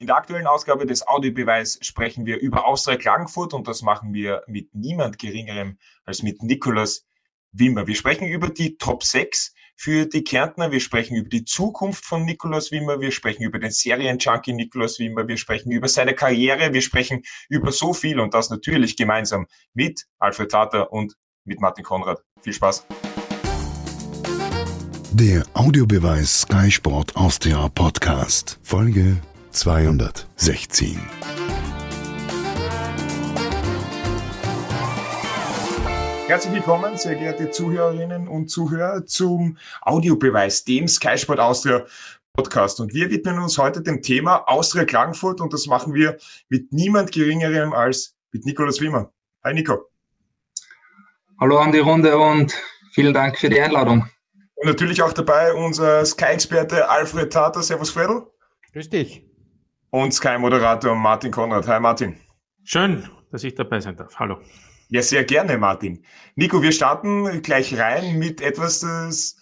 In der aktuellen Ausgabe des Audiobeweis sprechen wir über Austria Klagenfurt und das machen wir mit niemand Geringerem als mit Nikolaus Wimmer. Wir sprechen über die Top 6 für die Kärntner, wir sprechen über die Zukunft von Nikolaus Wimmer, wir sprechen über den Serienjunkie Nikolaus Wimmer, wir sprechen über seine Karriere, wir sprechen über so viel und das natürlich gemeinsam mit Alfred Tater und mit Martin Konrad. Viel Spaß! Der Audiobeweis Sky Sport Austria Podcast, Folge 216. Herzlich willkommen, sehr geehrte Zuhörerinnen und Zuhörer, zum Audiobeweis, dem Sky Sport Austria Podcast. Und wir widmen uns heute dem Thema Austria Klagenfurt und das machen wir mit niemand Geringerem als mit Nikolaus Wimmer. Hi Nico. Hallo an die Runde und vielen Dank für die Einladung. Und natürlich auch dabei unser Sky-Experte Alfred Tater. Servus, Fredel. Grüß dich und Sky-Moderator Martin Konrad. Hi Martin. Schön, dass ich dabei sein darf. Hallo. Ja, sehr gerne, Martin. Nico, wir starten gleich rein mit etwas, das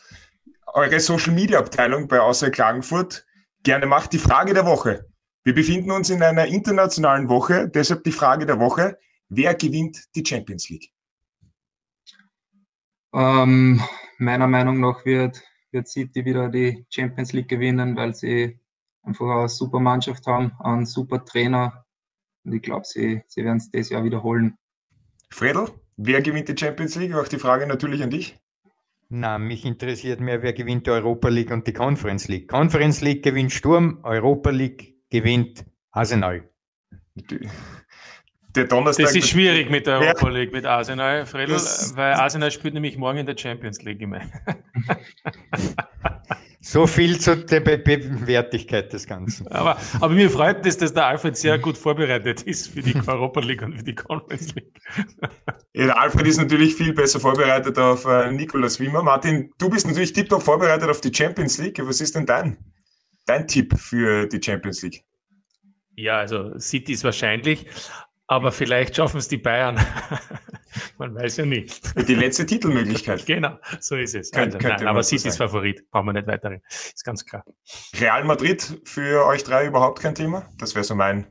eure Social Media Abteilung bei Außer Klagenfurt gerne macht. Die Frage der Woche. Wir befinden uns in einer internationalen Woche, deshalb die Frage der Woche. Wer gewinnt die Champions League? Ähm, meiner Meinung nach wird, wird City wieder die Champions League gewinnen, weil sie einfach eine super Mannschaft haben, einen super Trainer. Und ich glaube, sie, sie werden es dieses Jahr wiederholen. Fredel, wer gewinnt die Champions League? Auch die Frage natürlich an dich. Na, mich interessiert mehr, wer gewinnt die Europa League und die Conference League. Conference League gewinnt Sturm, Europa League gewinnt Arsenal. Der Donnerstag. Das ist schwierig mit der Europa League, mit Arsenal, Fredel, weil Arsenal spielt nämlich morgen in der Champions League immer. So viel zur Be Be Wertigkeit des Ganzen. Aber, aber mir freut es, dass der Alfred sehr gut vorbereitet ist für die Europa League und für die Conference League. Ja, der Alfred ist natürlich viel besser vorbereitet auf äh, Nikolaus Wimmer. Martin, du bist natürlich tiptop vorbereitet auf die Champions League. Was ist denn dein, dein Tipp für die Champions League? Ja, also City ist wahrscheinlich, aber vielleicht schaffen es die Bayern. Man weiß ja nicht. Die letzte Titelmöglichkeit. genau, so ist es. Könnt, also, nein, aber City ist Favorit, brauchen wir nicht weiter. Ist ganz klar. Real Madrid für euch drei überhaupt kein Thema? Das wäre so mein,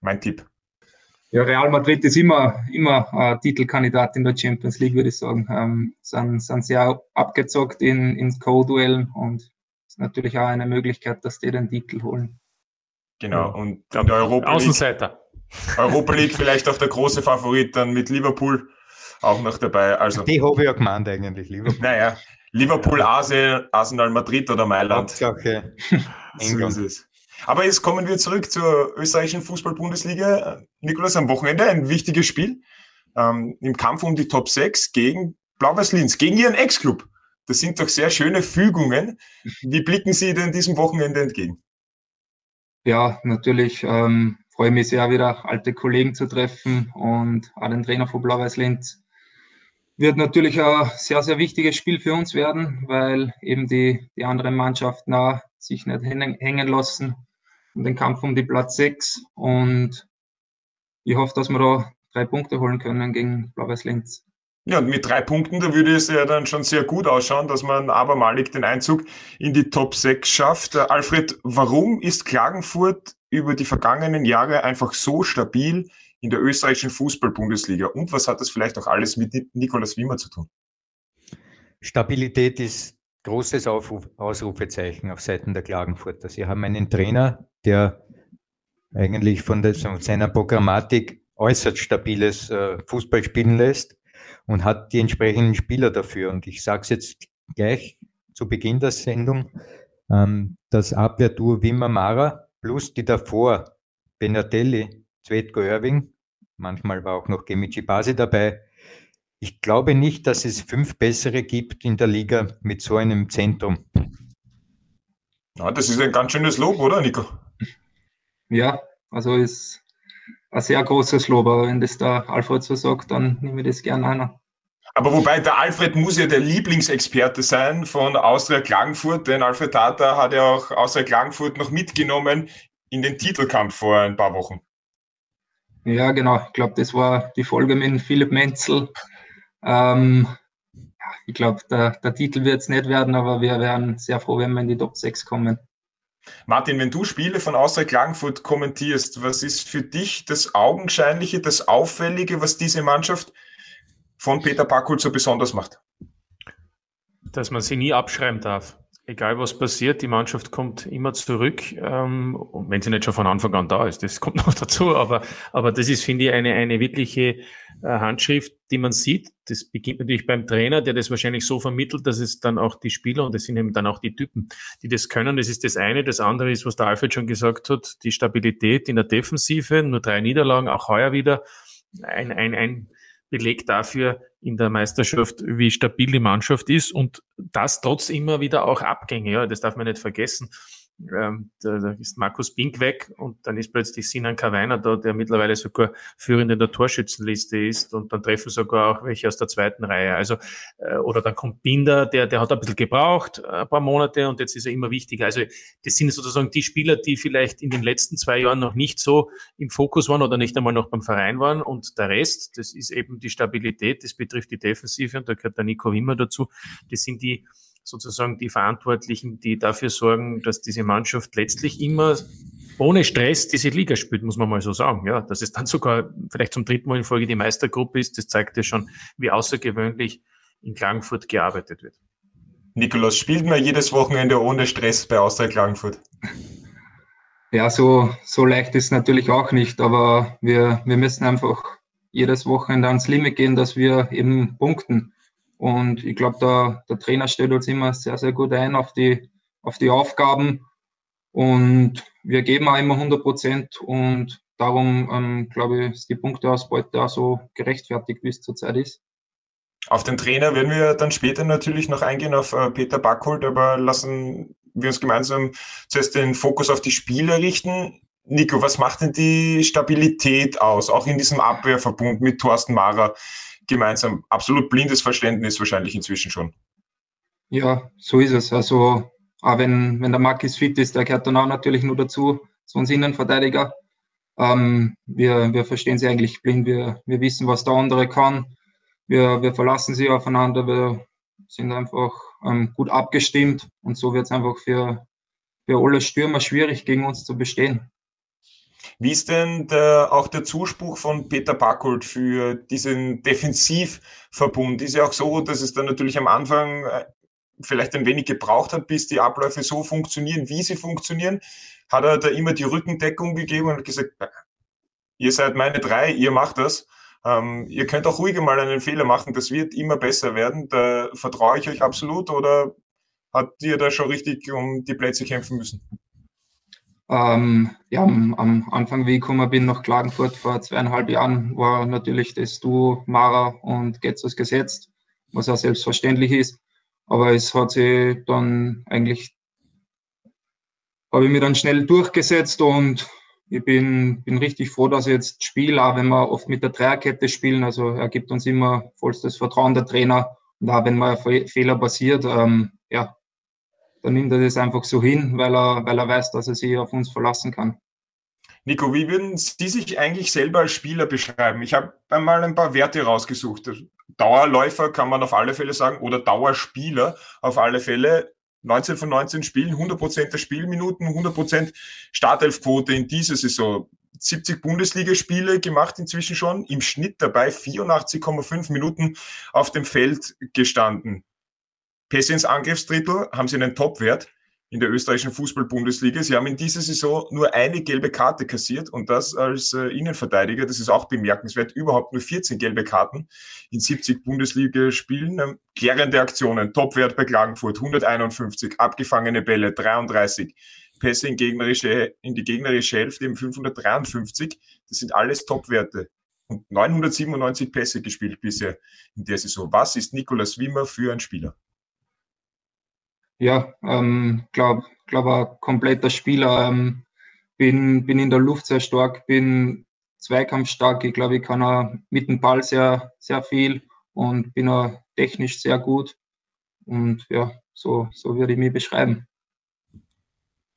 mein Tipp. Ja, Real Madrid ist immer, immer ein Titelkandidat in der Champions League, würde ich sagen. Ähm, sind, sind sehr abgezockt in, in Co-Duellen und ist natürlich auch eine Möglichkeit, dass die den Titel holen. Genau, und in der Europa League, Außenseiter. Europa League vielleicht auch der große Favorit dann mit Liverpool auch noch dabei. Also, die habe ich ja gemeint eigentlich, Liverpool. Naja, Liverpool, Arsenal, Arsenal Madrid oder Mailand. Hauptsache so ist es. Aber jetzt kommen wir zurück zur österreichischen Fußball-Bundesliga. Nikolas, am Wochenende ein wichtiges Spiel ähm, im Kampf um die Top 6 gegen Blau-Weiß-Linz, gegen Ihren Ex-Club. Das sind doch sehr schöne Fügungen. Wie blicken Sie denn diesem Wochenende entgegen? Ja, natürlich ähm, freue mich sehr, wieder alte Kollegen zu treffen und auch den Trainer von Blau-Weiß Linz. Wird natürlich ein sehr, sehr wichtiges Spiel für uns werden, weil eben die, die anderen Mannschaften auch sich nicht hängen lassen und den Kampf um die Platz 6. Und ich hoffe, dass wir da drei Punkte holen können gegen Blau-Weiß Linz. Ja, und mit drei Punkten, da würde es ja dann schon sehr gut ausschauen, dass man abermalig den Einzug in die Top 6 schafft. Alfred, warum ist Klagenfurt über die vergangenen Jahre einfach so stabil in der österreichischen Fußball-Bundesliga? Und was hat das vielleicht auch alles mit Nikolaus Wimmer zu tun? Stabilität ist großes Aufruf, Ausrufezeichen auf Seiten der Klagenfurter. Sie haben einen Trainer, der eigentlich von, der, von seiner Programmatik äußerst stabiles äh, Fußball spielen lässt und hat die entsprechenden Spieler dafür. Und ich sage es jetzt gleich zu Beginn der Sendung, ähm, das Abwehrduo Wimmer-Mara plus die davor Benatelli, Zvetko Irving, manchmal war auch noch Gemici Basi dabei. Ich glaube nicht, dass es fünf bessere gibt in der Liga mit so einem Zentrum. Ja, das ist ein ganz schönes Lob, oder, Nico? Ja, also ist ein sehr großes Lob, aber wenn das der Alfred so sagt, dann nehme ich das gerne an. Aber wobei der Alfred muss ja der Lieblingsexperte sein von Austria Klagenfurt, denn Alfred Tata hat ja auch Austria Klagenfurt noch mitgenommen in den Titelkampf vor ein paar Wochen. Ja, genau. Ich glaube, das war die Folge mit Philipp Menzel. Ähm, ich glaube, der, der, Titel wird es nicht werden, aber wir wären sehr froh, wenn wir in die Top 6 kommen. Martin, wenn du Spiele von Austria Klagenfurt kommentierst, was ist für dich das Augenscheinliche, das Auffällige, was diese Mannschaft von Peter Packhult so besonders macht? Dass man sie nie abschreiben darf egal was passiert, die Mannschaft kommt immer zurück, ähm, wenn sie nicht schon von Anfang an da ist. Das kommt noch dazu, aber, aber das ist, finde ich, eine, eine wirkliche äh, Handschrift, die man sieht. Das beginnt natürlich beim Trainer, der das wahrscheinlich so vermittelt, dass es dann auch die Spieler und das sind eben dann auch die Typen, die das können. Das ist das eine. Das andere ist, was der Alfred schon gesagt hat, die Stabilität in der Defensive, nur drei Niederlagen, auch heuer wieder. Ein, ein, ein Beleg dafür in der Meisterschaft, wie stabil die Mannschaft ist und das trotz immer wieder auch Abgänge. Ja, das darf man nicht vergessen ähm, da, da ist Markus Bink weg und dann ist plötzlich Sinan Kawainer da, der mittlerweile sogar führend in der Torschützenliste ist und dann treffen sogar auch welche aus der zweiten Reihe. Also, äh, oder dann kommt Binder, der, der hat ein bisschen gebraucht, ein paar Monate und jetzt ist er immer wichtiger. Also, das sind sozusagen die Spieler, die vielleicht in den letzten zwei Jahren noch nicht so im Fokus waren oder nicht einmal noch beim Verein waren und der Rest, das ist eben die Stabilität, das betrifft die Defensive und da gehört der Nico Wimmer dazu. Das sind die, sozusagen die Verantwortlichen, die dafür sorgen, dass diese Mannschaft letztlich immer ohne Stress diese Liga spielt, muss man mal so sagen. Ja, dass es dann sogar vielleicht zum dritten Mal in Folge die Meistergruppe ist, das zeigt ja schon, wie außergewöhnlich in Klagenfurt gearbeitet wird. Nikolaus, spielt man jedes Wochenende ohne Stress bei Austria Klagenfurt? Ja, so, so leicht ist es natürlich auch nicht, aber wir, wir müssen einfach jedes Wochenende ans Limit gehen, dass wir eben punkten. Und ich glaube, der, der Trainer stellt uns immer sehr, sehr gut ein auf die, auf die Aufgaben. Und wir geben auch immer 100 Prozent. Und darum, ähm, glaube ich, ist die Punkteausbeute auch so gerechtfertigt, wie es zurzeit ist. Auf den Trainer werden wir dann später natürlich noch eingehen, auf äh, Peter Backholt, aber lassen wir uns gemeinsam zuerst den Fokus auf die Spieler richten. Nico, was macht denn die Stabilität aus, auch in diesem Abwehrverbund mit Thorsten Mara? Gemeinsam. Absolut blindes Verständnis wahrscheinlich inzwischen schon. Ja, so ist es. Also, auch wenn, wenn der Marquis fit ist, der gehört dann auch natürlich nur dazu, so ein Innenverteidiger. Ähm, wir, wir verstehen sie eigentlich blind. Wir, wir wissen, was der andere kann. Wir, wir verlassen sie aufeinander. Wir sind einfach ähm, gut abgestimmt und so wird es einfach für, für alle Stürmer schwierig, gegen uns zu bestehen. Wie ist denn der, auch der Zuspruch von Peter Backold für diesen Defensivverbund? Ist ja auch so, dass es dann natürlich am Anfang äh, vielleicht ein wenig gebraucht hat, bis die Abläufe so funktionieren, wie sie funktionieren. Hat er da immer die Rückendeckung gegeben und gesagt, ihr seid meine drei, ihr macht das. Ähm, ihr könnt auch ruhig mal einen Fehler machen, das wird immer besser werden. Da vertraue ich euch absolut oder habt ihr da schon richtig um die Plätze kämpfen müssen? Ähm, ja, am, am, Anfang, wie ich gekommen bin nach Klagenfurt vor zweieinhalb Jahren, war natürlich das Du, Mara und Getzos gesetzt, was auch selbstverständlich ist. Aber es hat sich dann eigentlich, habe ich mich dann schnell durchgesetzt und ich bin, bin richtig froh, dass ich jetzt spiele, auch wenn wir oft mit der Dreierkette spielen. Also er gibt uns immer vollstes Vertrauen, der Trainer. Und auch wenn mal Fehler passiert, ähm, dann nimmt er das einfach so hin, weil er, weil er weiß, dass er sich auf uns verlassen kann. Nico, wie würden Sie sich eigentlich selber als Spieler beschreiben? Ich habe einmal ein paar Werte rausgesucht. Dauerläufer kann man auf alle Fälle sagen oder Dauerspieler auf alle Fälle. 19 von 19 Spielen, 100% der Spielminuten, 100% Startelfquote in dieser Saison. 70 Bundesligaspiele gemacht inzwischen schon, im Schnitt dabei 84,5 Minuten auf dem Feld gestanden. Pässe ins Angriffsdrittel haben sie einen Topwert in der österreichischen Fußball-Bundesliga. Sie haben in dieser Saison nur eine gelbe Karte kassiert und das als äh, Innenverteidiger. Das ist auch bemerkenswert. Überhaupt nur 14 gelbe Karten in 70 Bundesligaspielen. Ähm, klärende Aktionen, Topwert bei Klagenfurt 151, abgefangene Bälle 33, Pässe in, gegnerische, in die gegnerische Hälfte eben 553. Das sind alles Topwerte. Und 997 Pässe gespielt bisher in der Saison. Was ist Nikolaus Wimmer für ein Spieler? Ja, ähm, glaube glaub ein kompletter Spieler. Ähm, bin, bin in der Luft sehr stark, bin zweikampfstark. Ich glaube, ich kann auch mit dem Ball sehr, sehr viel und bin auch technisch sehr gut. Und ja, so, so würde ich mich beschreiben.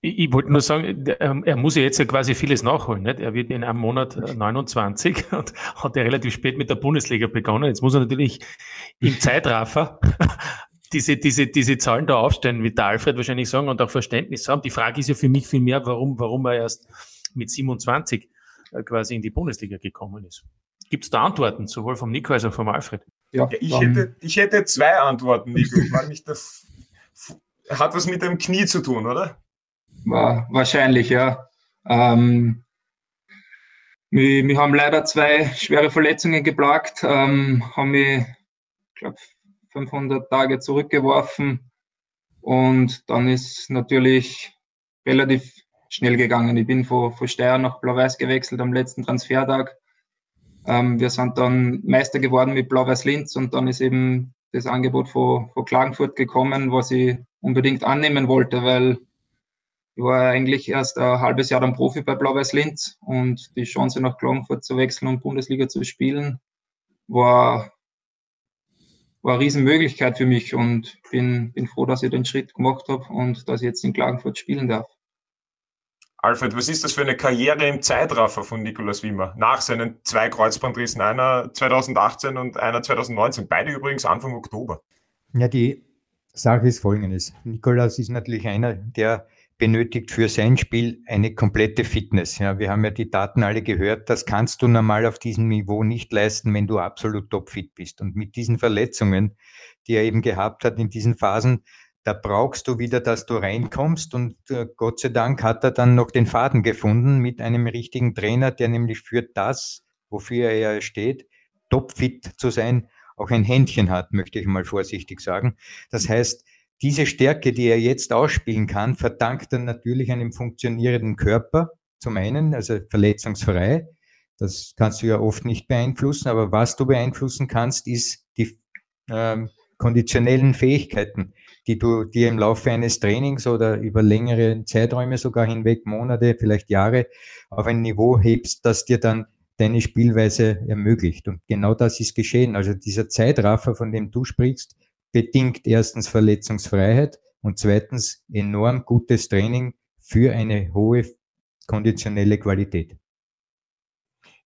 Ich, wollte nur sagen, ähm, er muss ja jetzt ja quasi vieles nachholen. Nicht? Er wird in einem Monat 29 äh, und hat ja relativ spät mit der Bundesliga begonnen. Jetzt muss er natürlich im Zeitraffer diese, diese, diese Zahlen da aufstellen, wird der Alfred wahrscheinlich sagen und auch Verständnis haben. Die Frage ist ja für mich viel mehr, warum, warum er erst mit 27 äh, quasi in die Bundesliga gekommen ist. Gibt es da Antworten, sowohl vom Nico als auch vom Alfred? Ja, ja ich, hätte, ich hätte zwei Antworten, Nico. Ich meine nicht, das hat was mit dem Knie zu tun, oder? Wahrscheinlich, ja. Ähm, wir, wir, haben leider zwei schwere Verletzungen geplagt, ähm, haben mich, ich glaube, 500 Tage zurückgeworfen und dann ist natürlich relativ schnell gegangen. Ich bin von, von Steyr nach Blau-Weiß gewechselt am letzten Transfertag. Ähm, wir sind dann Meister geworden mit Blau-Weiß Linz und dann ist eben das Angebot von, von Klagenfurt gekommen, was ich unbedingt annehmen wollte, weil ich war eigentlich erst ein halbes Jahr dann Profi bei Blau-Weiß Linz und die Chance nach Klagenfurt zu wechseln und Bundesliga zu spielen war, war eine Riesenmöglichkeit für mich und bin, bin froh, dass ich den Schritt gemacht habe und dass ich jetzt in Klagenfurt spielen darf. Alfred, was ist das für eine Karriere im Zeitraffer von Nikolaus Wimmer? Nach seinen zwei Kreuzbandrissen, einer 2018 und einer 2019, beide übrigens Anfang Oktober. Ja, die Sache ist folgendes. Nikolaus ist natürlich einer, der benötigt für sein Spiel eine komplette Fitness. Ja, wir haben ja die Daten alle gehört. Das kannst du normal auf diesem Niveau nicht leisten, wenn du absolut topfit bist. Und mit diesen Verletzungen, die er eben gehabt hat in diesen Phasen, da brauchst du wieder, dass du reinkommst und äh, Gott sei Dank hat er dann noch den Faden gefunden mit einem richtigen Trainer, der nämlich für das, wofür er steht, topfit zu sein, auch ein Händchen hat, möchte ich mal vorsichtig sagen. Das heißt, diese Stärke, die er jetzt ausspielen kann, verdankt er natürlich einem funktionierenden Körper, zum einen, also verletzungsfrei. Das kannst du ja oft nicht beeinflussen, aber was du beeinflussen kannst, ist die ähm, konditionellen Fähigkeiten die du dir im Laufe eines Trainings oder über längere Zeiträume sogar hinweg, Monate, vielleicht Jahre, auf ein Niveau hebst, das dir dann deine Spielweise ermöglicht. Und genau das ist geschehen. Also dieser Zeitraffer, von dem du sprichst, bedingt erstens Verletzungsfreiheit und zweitens enorm gutes Training für eine hohe konditionelle Qualität.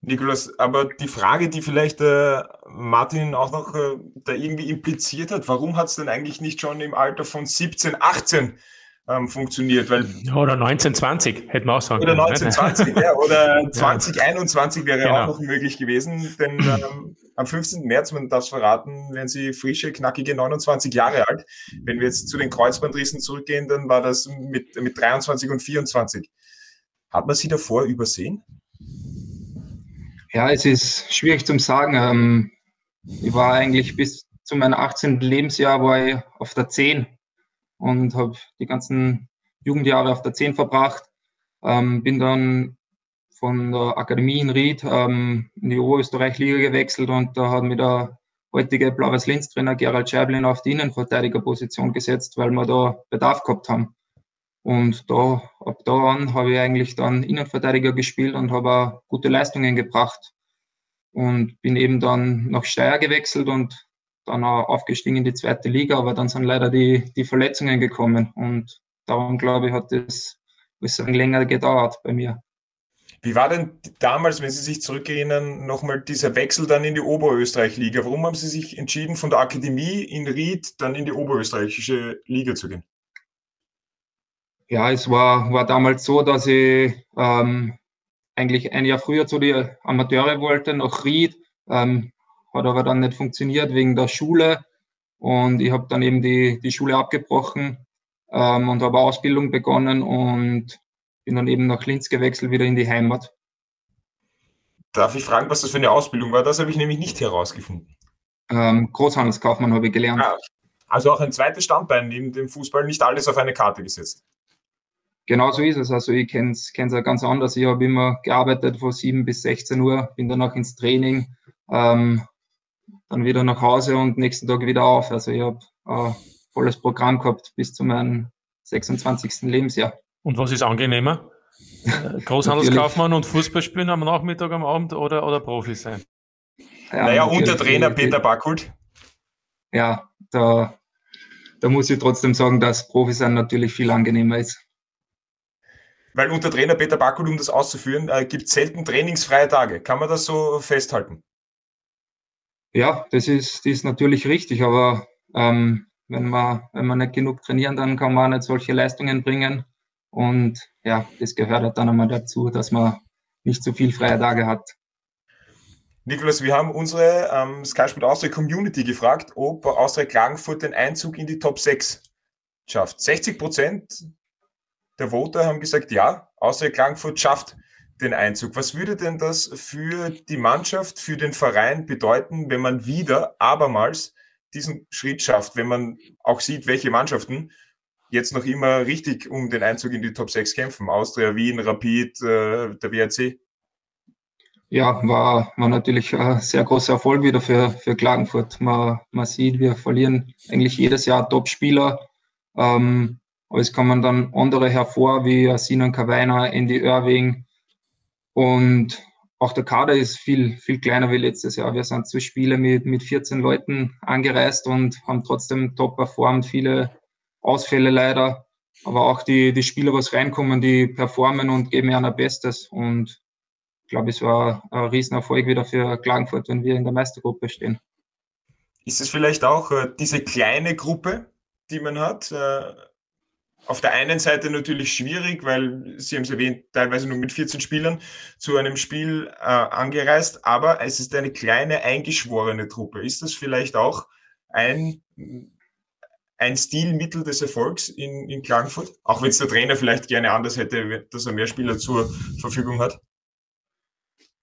Nikolas, aber die Frage, die vielleicht äh, Martin auch noch äh, da irgendwie impliziert hat, warum hat es denn eigentlich nicht schon im Alter von 17, 18 ähm, funktioniert? Weil, oder 1920, hätten wir auch sagen können. Oder 1920, ja, oder 2021 wäre genau. auch noch möglich gewesen, denn ähm, am 15. März, man darf es verraten, werden sie frische, knackige 29 Jahre alt. Wenn wir jetzt zu den Kreuzbandrissen zurückgehen, dann war das mit, mit 23 und 24. Hat man sie davor übersehen? Ja, es ist schwierig zu sagen. Ähm, ich war eigentlich bis zu meinem 18. Lebensjahr war ich auf der 10 und habe die ganzen Jugendjahre auf der 10 verbracht. Ähm, bin dann von der Akademie in Ried ähm, in die Oberösterreich-Liga gewechselt und da hat mir der heutige Blau-Weiß-Linz-Trainer Gerald Scheiblin auf die Innenverteidigerposition gesetzt, weil wir da Bedarf gehabt haben. Und da, ab da an habe ich eigentlich dann Innenverteidiger gespielt und habe auch gute Leistungen gebracht. Und bin eben dann nach Steyr gewechselt und dann auch aufgestiegen in die zweite Liga, aber dann sind leider die, die Verletzungen gekommen. Und darum, glaube ich, hat das ein länger gedauert bei mir. Wie war denn damals, wenn Sie sich zurückerinnern, nochmal dieser Wechsel dann in die Oberösterreich-Liga? Warum haben Sie sich entschieden, von der Akademie in Ried dann in die oberösterreichische Liga zu gehen? Ja, es war, war damals so, dass ich ähm, eigentlich ein Jahr früher zu den Amateure wollte, nach Ried. Ähm, hat aber dann nicht funktioniert wegen der Schule. Und ich habe dann eben die, die Schule abgebrochen ähm, und habe Ausbildung begonnen und bin dann eben nach Linz gewechselt, wieder in die Heimat. Darf ich fragen, was das für eine Ausbildung war? Das habe ich nämlich nicht herausgefunden. Ähm, Großhandelskaufmann habe ich gelernt. Ah, also auch ein zweites Standbein neben dem Fußball, nicht alles auf eine Karte gesetzt. Genau so ist es. Also ich kenne es ja ganz anders. Ich habe immer gearbeitet von 7 bis 16 Uhr, bin danach ins Training, ähm, dann wieder nach Hause und nächsten Tag wieder auf. Also ich habe ein volles Programm gehabt bis zu meinem 26. Lebensjahr. Und was ist angenehmer? Äh, Großhandelskaufmann und Fußball spielen am Nachmittag, am Abend oder, oder Profi sein? Ja, naja, und der Trainer Peter Backhult? Ja, da, da muss ich trotzdem sagen, dass Profi sein natürlich viel angenehmer ist weil unter Trainer Peter Backel, um das auszuführen, äh, gibt es selten trainingsfreie Tage. Kann man das so festhalten? Ja, das ist, das ist natürlich richtig, aber ähm, Wenn man, wenn man nicht genug trainieren, dann kann man auch nicht solche Leistungen bringen. Und ja, das gehört halt dann einmal dazu, dass man nicht so viel freie Tage hat. Nikolas, wir haben unsere ähm, Sky Sport Austria Community gefragt, ob Austria Klagenfurt den Einzug in die Top 6 schafft. 60 Prozent der Voter haben gesagt, ja, Austria Klagenfurt schafft den Einzug. Was würde denn das für die Mannschaft, für den Verein bedeuten, wenn man wieder abermals diesen Schritt schafft, wenn man auch sieht, welche Mannschaften jetzt noch immer richtig um den Einzug in die Top 6 kämpfen? Austria, Wien, Rapid, äh, der WRC? ja, war, war natürlich ein sehr großer Erfolg wieder für, für Klagenfurt. Man, man sieht, wir verlieren eigentlich jedes Jahr Top-Spieler. Ähm, aber es kommen dann andere hervor, wie Sinan Kawainer, Andy Irving. Und auch der Kader ist viel, viel kleiner wie letztes Jahr. Wir sind zu Spiele mit, mit 14 Leuten angereist und haben trotzdem top performt. Viele Ausfälle leider. Aber auch die, die Spieler, was reinkommen, die performen und geben ja ein Bestes. Und ich glaube, es war ein Riesenerfolg wieder für Klagenfurt, wenn wir in der Meistergruppe stehen. Ist es vielleicht auch äh, diese kleine Gruppe, die man hat? Auf der einen Seite natürlich schwierig, weil Sie haben es erwähnt, teilweise nur mit 14 Spielern zu einem Spiel äh, angereist, aber es ist eine kleine eingeschworene Truppe. Ist das vielleicht auch ein, ein Stilmittel des Erfolgs in, in Klagenfurt? Auch wenn es der Trainer vielleicht gerne anders hätte, dass er mehr Spieler zur Verfügung hat?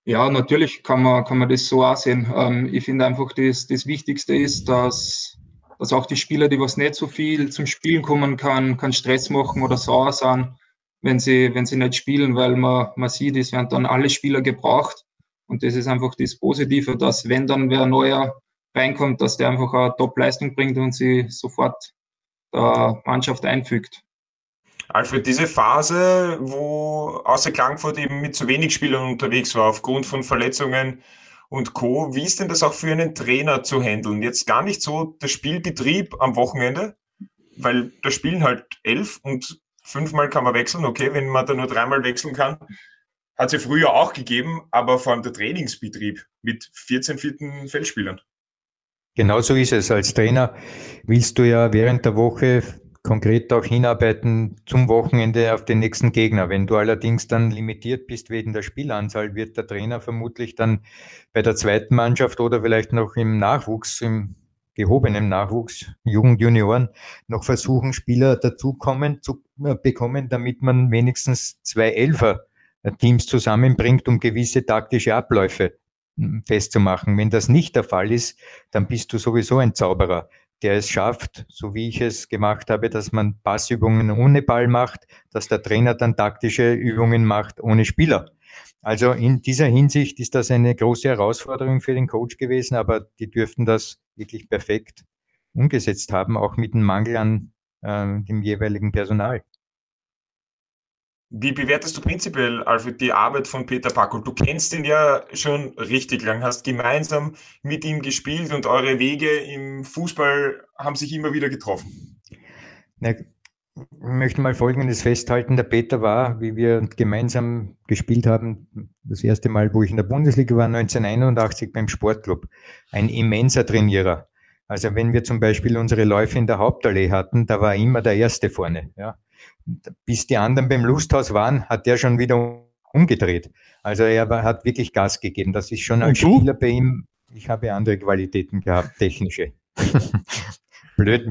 Ja, natürlich kann man, kann man das so auch sehen. Ähm, ich finde einfach, das, das Wichtigste ist, dass, dass auch die Spieler, die was nicht so viel zum Spielen kommen kann, keinen Stress machen oder sauer sind, wenn sie, wenn sie nicht spielen, weil man, man sieht, es werden dann alle Spieler gebraucht. Und das ist einfach das Positive, dass wenn dann wer neuer reinkommt, dass der einfach eine Top-Leistung bringt und sie sofort der Mannschaft einfügt. Alfred, diese Phase, wo außer Klangfurt eben mit zu wenig Spielern unterwegs war, aufgrund von Verletzungen und Co., wie ist denn das auch für einen Trainer zu handeln? Jetzt gar nicht so der Spielbetrieb am Wochenende, weil da spielen halt elf und fünfmal kann man wechseln. Okay, wenn man da nur dreimal wechseln kann, hat es ja früher auch gegeben, aber vor allem der Trainingsbetrieb mit 14 vierten Feldspielern. Genau so ist es. Als Trainer willst du ja während der Woche konkret auch hinarbeiten zum Wochenende auf den nächsten Gegner. Wenn du allerdings dann limitiert bist wegen der Spielanzahl, wird der Trainer vermutlich dann bei der zweiten Mannschaft oder vielleicht noch im Nachwuchs, im gehobenen Nachwuchs, Jugend, Junioren, noch versuchen, Spieler dazukommen zu äh, bekommen, damit man wenigstens zwei Elfer-Teams zusammenbringt, um gewisse taktische Abläufe hm, festzumachen. Wenn das nicht der Fall ist, dann bist du sowieso ein Zauberer der es schafft, so wie ich es gemacht habe, dass man Passübungen ohne Ball macht, dass der Trainer dann taktische Übungen macht ohne Spieler. Also in dieser Hinsicht ist das eine große Herausforderung für den Coach gewesen, aber die dürften das wirklich perfekt umgesetzt haben, auch mit dem Mangel an äh, dem jeweiligen Personal. Wie bewertest du prinzipiell, Alfred, die Arbeit von Peter Packel? Du kennst ihn ja schon richtig lang, hast gemeinsam mit ihm gespielt und eure Wege im Fußball haben sich immer wieder getroffen. Na, ich möchte mal Folgendes festhalten. Der Peter war, wie wir gemeinsam gespielt haben, das erste Mal, wo ich in der Bundesliga war, 1981 beim Sportclub, ein immenser Trainierer. Also wenn wir zum Beispiel unsere Läufe in der Hauptallee hatten, da war er immer der Erste vorne. Ja bis die anderen beim Lusthaus waren, hat der schon wieder umgedreht. Also er hat wirklich Gas gegeben. Das ist schon als Spieler bei ihm, ich habe andere Qualitäten gehabt, technische. Blöd,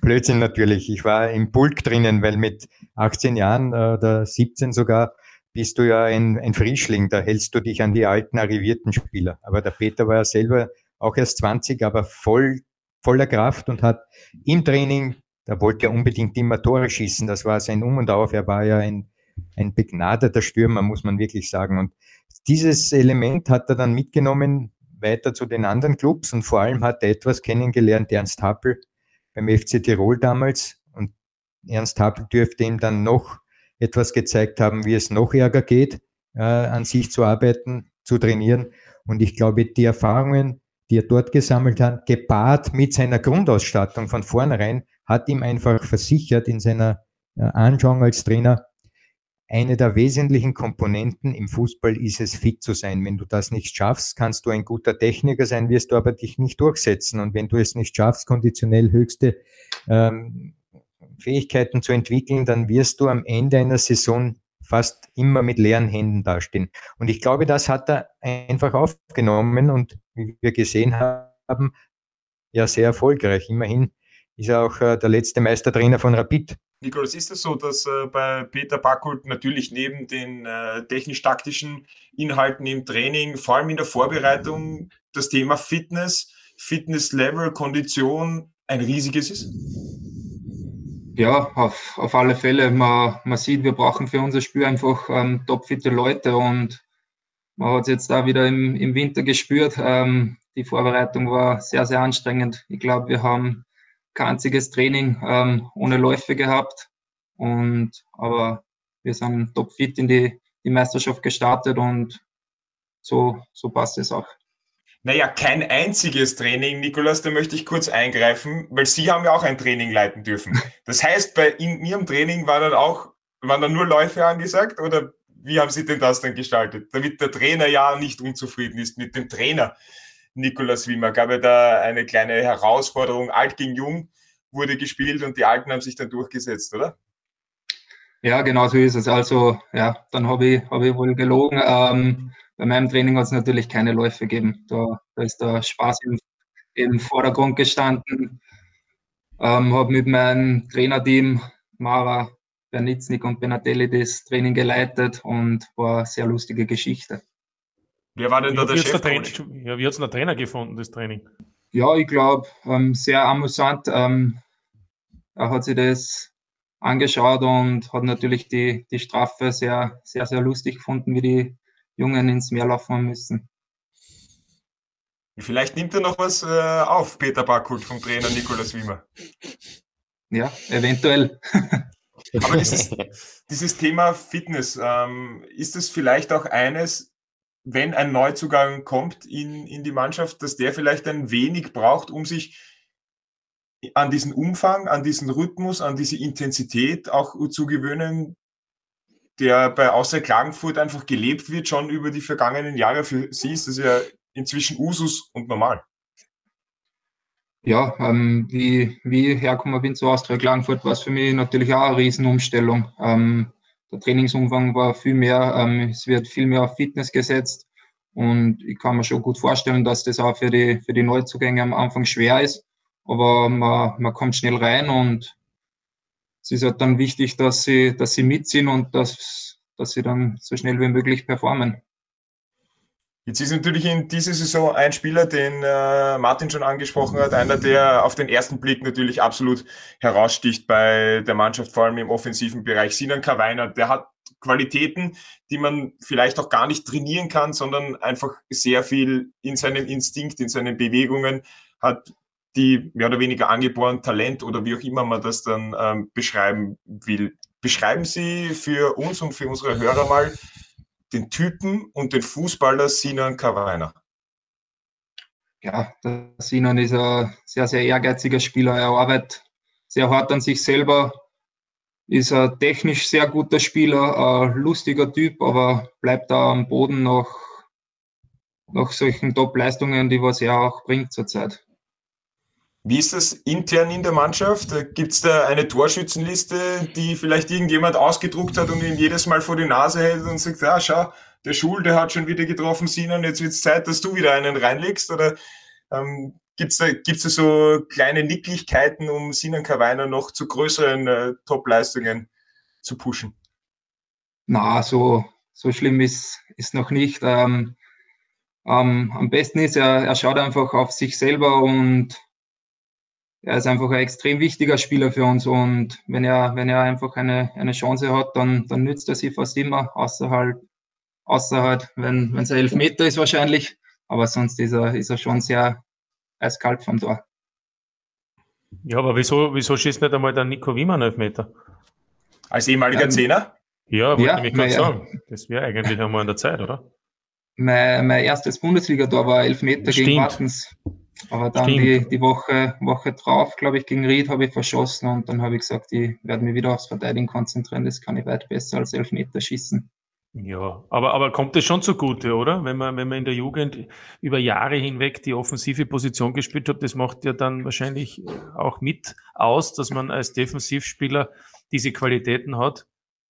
Blödsinn natürlich. Ich war im Pulk drinnen, weil mit 18 Jahren äh, oder 17 sogar bist du ja ein, ein Frischling, da hältst du dich an die alten arrivierten Spieler. Aber der Peter war ja selber auch erst 20, aber voll, voller Kraft und hat im Training da wollte er unbedingt immer Tore schießen. Das war sein Um und Auf. Er war ja ein, ein begnadeter Stürmer, muss man wirklich sagen. Und dieses Element hat er dann mitgenommen weiter zu den anderen Clubs und vor allem hat er etwas kennengelernt, Ernst Happel beim FC Tirol damals. Und Ernst Happel dürfte ihm dann noch etwas gezeigt haben, wie es noch ärger geht, äh, an sich zu arbeiten, zu trainieren. Und ich glaube, die Erfahrungen, die er dort gesammelt hat, gepaart mit seiner Grundausstattung von vornherein, hat ihm einfach versichert in seiner äh, Anschauung als Trainer, eine der wesentlichen Komponenten im Fußball ist es, fit zu sein. Wenn du das nicht schaffst, kannst du ein guter Techniker sein, wirst du aber dich nicht durchsetzen. Und wenn du es nicht schaffst, konditionell höchste ähm, Fähigkeiten zu entwickeln, dann wirst du am Ende einer Saison fast immer mit leeren Händen dastehen. Und ich glaube, das hat er einfach aufgenommen und wie wir gesehen haben, ja sehr erfolgreich. Immerhin ist er auch äh, der letzte Meistertrainer von Rapid. Nikolaus, ist es so, dass äh, bei Peter Backhult natürlich neben den äh, technisch-taktischen Inhalten im Training, vor allem in der Vorbereitung, das Thema Fitness, Fitnesslevel, Kondition ein riesiges ist? Ja, auf, auf alle Fälle. Man, man sieht, wir brauchen für unser Spiel einfach ähm, topfitte Leute und man hat es jetzt da wieder im, im Winter gespürt. Ähm, die Vorbereitung war sehr, sehr anstrengend. Ich glaube, wir haben kein einziges Training ähm, ohne Läufe gehabt. Und, aber wir sind topfit in die, die Meisterschaft gestartet und so, so passt es auch. Naja, kein einziges Training, Nikolas, da möchte ich kurz eingreifen, weil Sie haben ja auch ein Training leiten dürfen. Das heißt, bei in Ihrem Training war dann auch, waren dann nur Läufe angesagt oder wie haben Sie denn das dann gestaltet? Damit der Trainer ja nicht unzufrieden ist mit dem Trainer. Nikolas Wimmer. Gab ja da eine kleine Herausforderung. Alt gegen Jung wurde gespielt und die Alten haben sich dann durchgesetzt, oder? Ja, genau so ist es. Also, ja, dann habe ich, hab ich wohl gelogen. Ähm, bei meinem Training hat es natürlich keine Läufe gegeben. Da, da ist der Spaß im, im Vordergrund gestanden. Ähm, habe mit meinem Trainerteam Mara, Bernitznik und Benatelli das Training geleitet und war eine sehr lustige Geschichte. Wer war denn da der Chef? Der ja, wie hat es der Trainer gefunden, das Training? Ja, ich glaube, ähm, sehr amüsant. Ähm, er hat sich das angeschaut und hat natürlich die, die Strafe sehr, sehr, sehr lustig gefunden, wie die Jungen ins Meer laufen müssen. Vielleicht nimmt er noch was äh, auf, Peter Backhult vom Trainer Nikolaus Wiemer. Ja, eventuell. Aber dieses, dieses Thema Fitness, ähm, ist es vielleicht auch eines, wenn ein Neuzugang kommt in, in die Mannschaft, dass der vielleicht ein wenig braucht, um sich an diesen Umfang, an diesen Rhythmus, an diese Intensität auch zu gewöhnen, der bei Außer Klagenfurt einfach gelebt wird, schon über die vergangenen Jahre. Für Sie ist das ja inzwischen Usus und normal. Ja, ähm, wie, wie hergekommen bin zu Austria Klagenfurt, war es für mich natürlich auch eine Riesenumstellung. Ähm, der Trainingsumfang war viel mehr, ähm, es wird viel mehr auf Fitness gesetzt und ich kann mir schon gut vorstellen, dass das auch für die, für die Neuzugänge am Anfang schwer ist, aber man, man kommt schnell rein und es ist halt dann wichtig, dass sie, dass sie mitziehen und dass, dass sie dann so schnell wie möglich performen. Jetzt ist natürlich in dieser Saison ein Spieler, den äh, Martin schon angesprochen hat, einer, der auf den ersten Blick natürlich absolut heraussticht bei der Mannschaft, vor allem im offensiven Bereich. Sinan Kawainer, der hat Qualitäten, die man vielleicht auch gar nicht trainieren kann, sondern einfach sehr viel in seinem Instinkt, in seinen Bewegungen hat, die mehr oder weniger angeboren Talent oder wie auch immer man das dann ähm, beschreiben will. Beschreiben Sie für uns und für unsere Hörer mal, den Typen und den Fußballer Sinan Kawainer? Ja, der Sinan ist ein sehr, sehr ehrgeiziger Spieler. Er arbeitet sehr hart an sich selber, ist ein technisch sehr guter Spieler, ein lustiger Typ, aber bleibt da am Boden nach, nach solchen Top-Leistungen, die was er auch bringt zurzeit. Wie ist das intern in der Mannschaft? Gibt es da eine Torschützenliste, die vielleicht irgendjemand ausgedruckt hat und ihn jedes Mal vor die Nase hält und sagt, ja, schau, der Schul, der hat schon wieder getroffen, Sinan, jetzt wird es Zeit, dass du wieder einen reinlegst? Oder ähm, gibt es da, gibt's da so kleine Nicklichkeiten, um Sinan Kawainer noch zu größeren äh, Top-Leistungen zu pushen? Na, so, so schlimm ist, ist noch nicht. Ähm, ähm, am besten ist, er, er schaut einfach auf sich selber und er ist einfach ein extrem wichtiger Spieler für uns und wenn er, wenn er einfach eine, eine Chance hat, dann, dann nützt er sie fast immer, außer halt, außer halt, wenn es ein Elfmeter ist wahrscheinlich, aber sonst ist er, ist er schon sehr eiskalt vom Tor. Ja, aber wieso, wieso schießt nicht einmal der Nico Wiemann Elfmeter? Als ehemaliger ähm, Zehner? Ja, wollte ja, ich gerade sagen. Das wäre eigentlich einmal an der Zeit, oder? Mein, mein erstes Bundesliga-Tor war Elfmeter Stimmt. gegen Wattens. Aber dann die, die Woche, Woche drauf, glaube ich, gegen Ried habe ich verschossen und dann habe ich gesagt, ich werde mich wieder aufs Verteidigen konzentrieren. Das kann ich weit besser als Elfmeter schießen. Ja, aber, aber kommt es schon zugute, oder? Wenn man, wenn man in der Jugend über Jahre hinweg die offensive Position gespielt hat, das macht ja dann wahrscheinlich auch mit aus, dass man als Defensivspieler diese Qualitäten hat,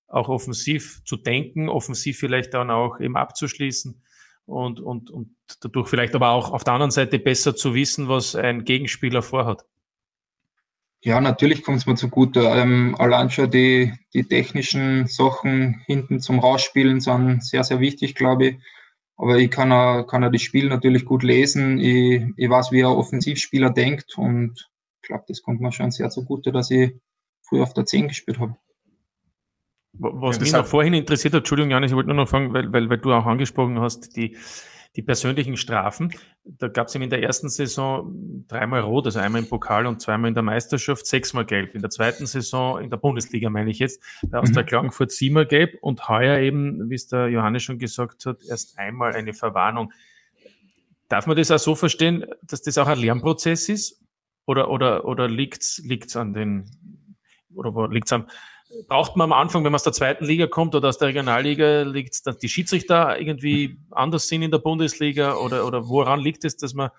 auch offensiv zu denken, offensiv vielleicht dann auch eben abzuschließen und, und, und dadurch vielleicht aber auch auf der anderen Seite besser zu wissen, was ein Gegenspieler vorhat. Ja, natürlich kommt es mir zugute. Ähm, allein schon die, die technischen Sachen hinten zum Rausspielen sind sehr, sehr wichtig, glaube ich. Aber ich kann auch, kann das Spiel natürlich gut lesen. Ich, ich weiß, wie ein Offensivspieler denkt und ich glaube, das kommt mir schon sehr zugute, dass ich früher auf der 10 gespielt habe. Was ja, mich noch vorhin interessiert hat, Entschuldigung, Janis, ich wollte nur noch fragen, weil, weil, weil du auch angesprochen hast, die, die persönlichen Strafen. Da gab es in der ersten Saison dreimal rot, also einmal im Pokal und zweimal in der Meisterschaft, sechsmal gelb. In der zweiten Saison, in der Bundesliga meine ich jetzt, bei Austria mhm. Klagenfurt siebenmal gelb und heuer eben, wie es der Johannes schon gesagt hat, erst einmal eine Verwarnung. Darf man das auch so verstehen, dass das auch ein Lernprozess ist? Oder, oder, oder liegt es an den, oder liegt es am, braucht man am Anfang, wenn man aus der zweiten Liga kommt oder aus der Regionalliga, liegt dass die Schiedsrichter irgendwie anders sind in der Bundesliga oder, oder woran liegt es, dass man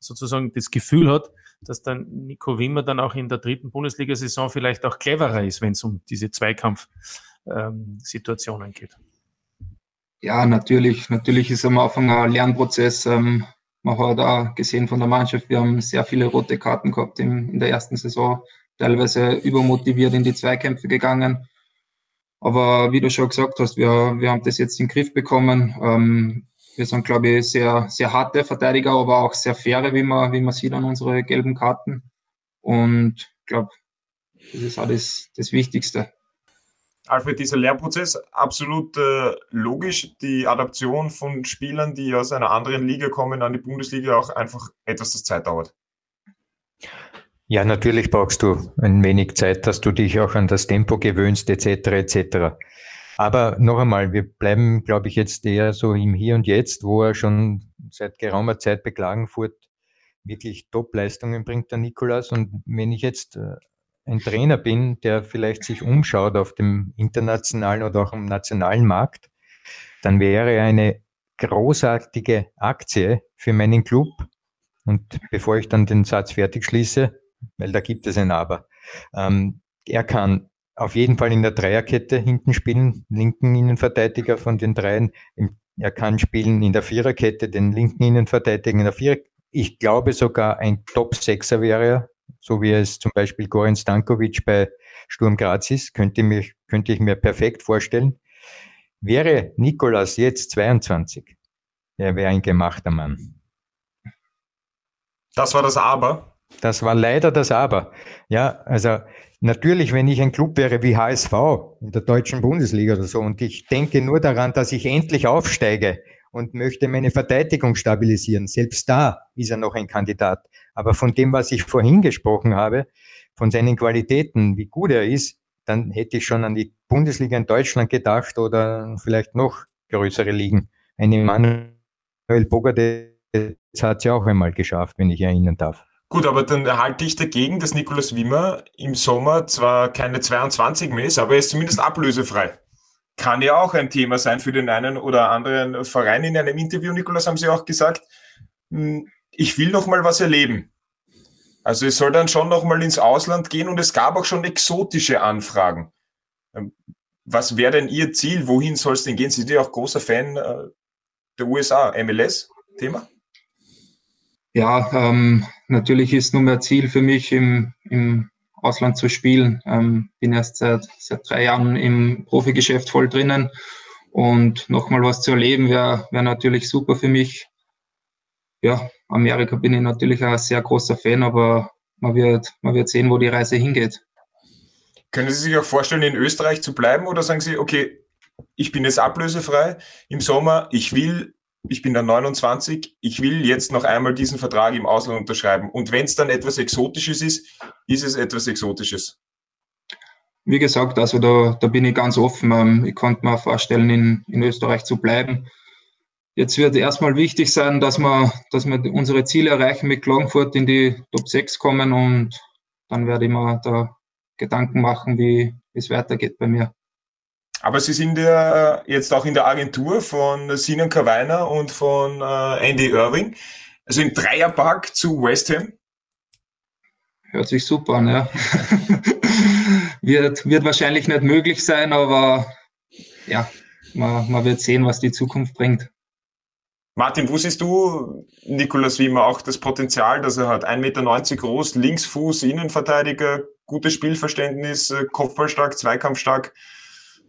sozusagen das Gefühl hat, dass dann Nico Wimmer dann auch in der dritten Bundesliga-Saison vielleicht auch cleverer ist, wenn es um diese Zweikampfsituationen ähm, geht? Ja, natürlich. Natürlich ist am Anfang ein Lernprozess. Ähm, man hat auch gesehen von der Mannschaft, wir haben sehr viele rote Karten gehabt in, in der ersten Saison teilweise übermotiviert in die Zweikämpfe gegangen. Aber wie du schon gesagt hast, wir, wir haben das jetzt in den Griff bekommen. Ähm, wir sind, glaube ich, sehr, sehr harte Verteidiger, aber auch sehr faire, wie man, wie man sieht an unsere gelben Karten. Und ich glaube, das ist auch das, Wichtigste. Alfred, dieser Lernprozess absolut äh, logisch. Die Adaption von Spielern, die aus einer anderen Liga kommen, an die Bundesliga auch einfach etwas, das Zeit dauert. Ja, natürlich brauchst du ein wenig Zeit, dass du dich auch an das Tempo gewöhnst, etc. etc. Aber noch einmal, wir bleiben, glaube ich, jetzt eher so im Hier und Jetzt, wo er schon seit geraumer Zeit bei Klagenfurt wirklich Top-Leistungen bringt, der Nikolas. Und wenn ich jetzt äh, ein Trainer bin, der vielleicht sich umschaut auf dem internationalen oder auch im nationalen Markt, dann wäre eine großartige Aktie für meinen Club. Und bevor ich dann den Satz fertig schließe, weil da gibt es ein Aber. Ähm, er kann auf jeden Fall in der Dreierkette hinten spielen, linken Innenverteidiger von den dreien. Er kann spielen in der Viererkette, den linken Innenverteidiger in der Vierer. Ich glaube sogar ein Top-Sechser wäre er, so wie es zum Beispiel Goran Stankovic bei Sturm Graz ist, könnte, mich, könnte ich mir perfekt vorstellen. Wäre Nikolas jetzt 22, er wäre ein gemachter Mann. Das war das Aber. Das war leider das Aber. Ja, also natürlich, wenn ich ein Club wäre wie HSV in der deutschen Bundesliga oder so und ich denke nur daran, dass ich endlich aufsteige und möchte meine Verteidigung stabilisieren, selbst da ist er noch ein Kandidat. Aber von dem, was ich vorhin gesprochen habe, von seinen Qualitäten, wie gut er ist, dann hätte ich schon an die Bundesliga in Deutschland gedacht oder vielleicht noch größere Ligen. Ein Manuel Bogart hat es ja auch einmal geschafft, wenn ich erinnern darf. Gut, aber dann halte ich dagegen, dass Nikolaus Wimmer im Sommer zwar keine 22 mehr ist, aber er ist zumindest ablösefrei. Kann ja auch ein Thema sein für den einen oder anderen Verein. In einem Interview, Nikolaus, haben Sie auch gesagt, hm, ich will noch mal was erleben. Also es soll dann schon noch mal ins Ausland gehen und es gab auch schon exotische Anfragen. Ähm, was wäre denn Ihr Ziel? Wohin soll es denn gehen? Sie sind ja auch großer Fan äh, der USA, MLS-Thema? Ja, ähm, natürlich ist nur mehr Ziel für mich, im, im Ausland zu spielen. Ähm, bin erst seit, seit drei Jahren im Profigeschäft voll drinnen und nochmal was zu erleben wäre wär natürlich super für mich. Ja, Amerika bin ich natürlich ein sehr großer Fan, aber man wird, man wird sehen, wo die Reise hingeht. Können Sie sich auch vorstellen, in Österreich zu bleiben oder sagen Sie, okay, ich bin jetzt ablösefrei im Sommer, ich will ich bin dann 29, ich will jetzt noch einmal diesen Vertrag im Ausland unterschreiben. Und wenn es dann etwas Exotisches ist, ist es etwas Exotisches. Wie gesagt, also da, da bin ich ganz offen. Ähm, ich konnte mir vorstellen, in, in Österreich zu bleiben. Jetzt wird erstmal wichtig sein, dass wir, dass wir unsere Ziele erreichen mit Klagenfurt in die Top 6 kommen und dann werde ich mir da Gedanken machen, wie es weitergeht bei mir. Aber Sie sind ja jetzt auch in der Agentur von Sinan Kawainer und von äh, Andy Irving, also im Dreierpack zu West Ham. Hört sich super an, ja. wird, wird wahrscheinlich nicht möglich sein, aber ja, man, man wird sehen, was die Zukunft bringt. Martin, wo siehst du Nikolaus Wiemer auch das Potenzial, dass er hat? 1,90 Meter groß, Linksfuß, Innenverteidiger, gutes Spielverständnis, äh, Kopfballstark, Zweikampfstark.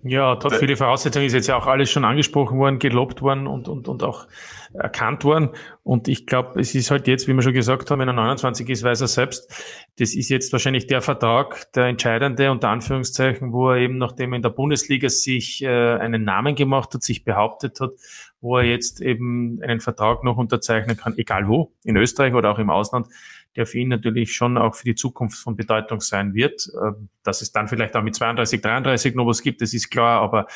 Ja, hat viele Voraussetzungen, ist jetzt ja auch alles schon angesprochen worden, gelobt worden und, und, und auch erkannt worden. Und ich glaube, es ist halt jetzt, wie wir schon gesagt haben, wenn er 29 ist, weiß er selbst, das ist jetzt wahrscheinlich der Vertrag, der entscheidende, unter Anführungszeichen, wo er eben, nachdem er in der Bundesliga sich äh, einen Namen gemacht hat, sich behauptet hat, wo er jetzt eben einen Vertrag noch unterzeichnen kann, egal wo, in Österreich oder auch im Ausland, der für ihn natürlich schon auch für die Zukunft von Bedeutung sein wird. Ähm, dass es dann vielleicht auch mit 32, 33 noch was gibt, das ist klar, aber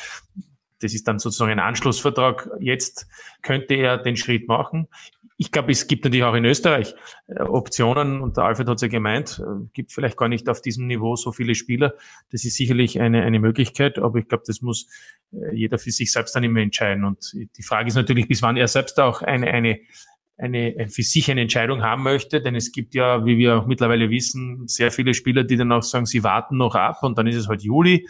das ist dann sozusagen ein Anschlussvertrag. Jetzt könnte er den Schritt machen. Ich glaube, es gibt natürlich auch in Österreich äh, Optionen, und der Alfred hat es ja gemeint, äh, gibt vielleicht gar nicht auf diesem Niveau so viele Spieler. Das ist sicherlich eine, eine Möglichkeit, aber ich glaube, das muss äh, jeder für sich selbst dann immer entscheiden. Und die Frage ist natürlich, bis wann er selbst auch eine, eine eine, für sich eine Entscheidung haben möchte, denn es gibt ja, wie wir auch mittlerweile wissen, sehr viele Spieler, die dann auch sagen, sie warten noch ab und dann ist es halt Juli.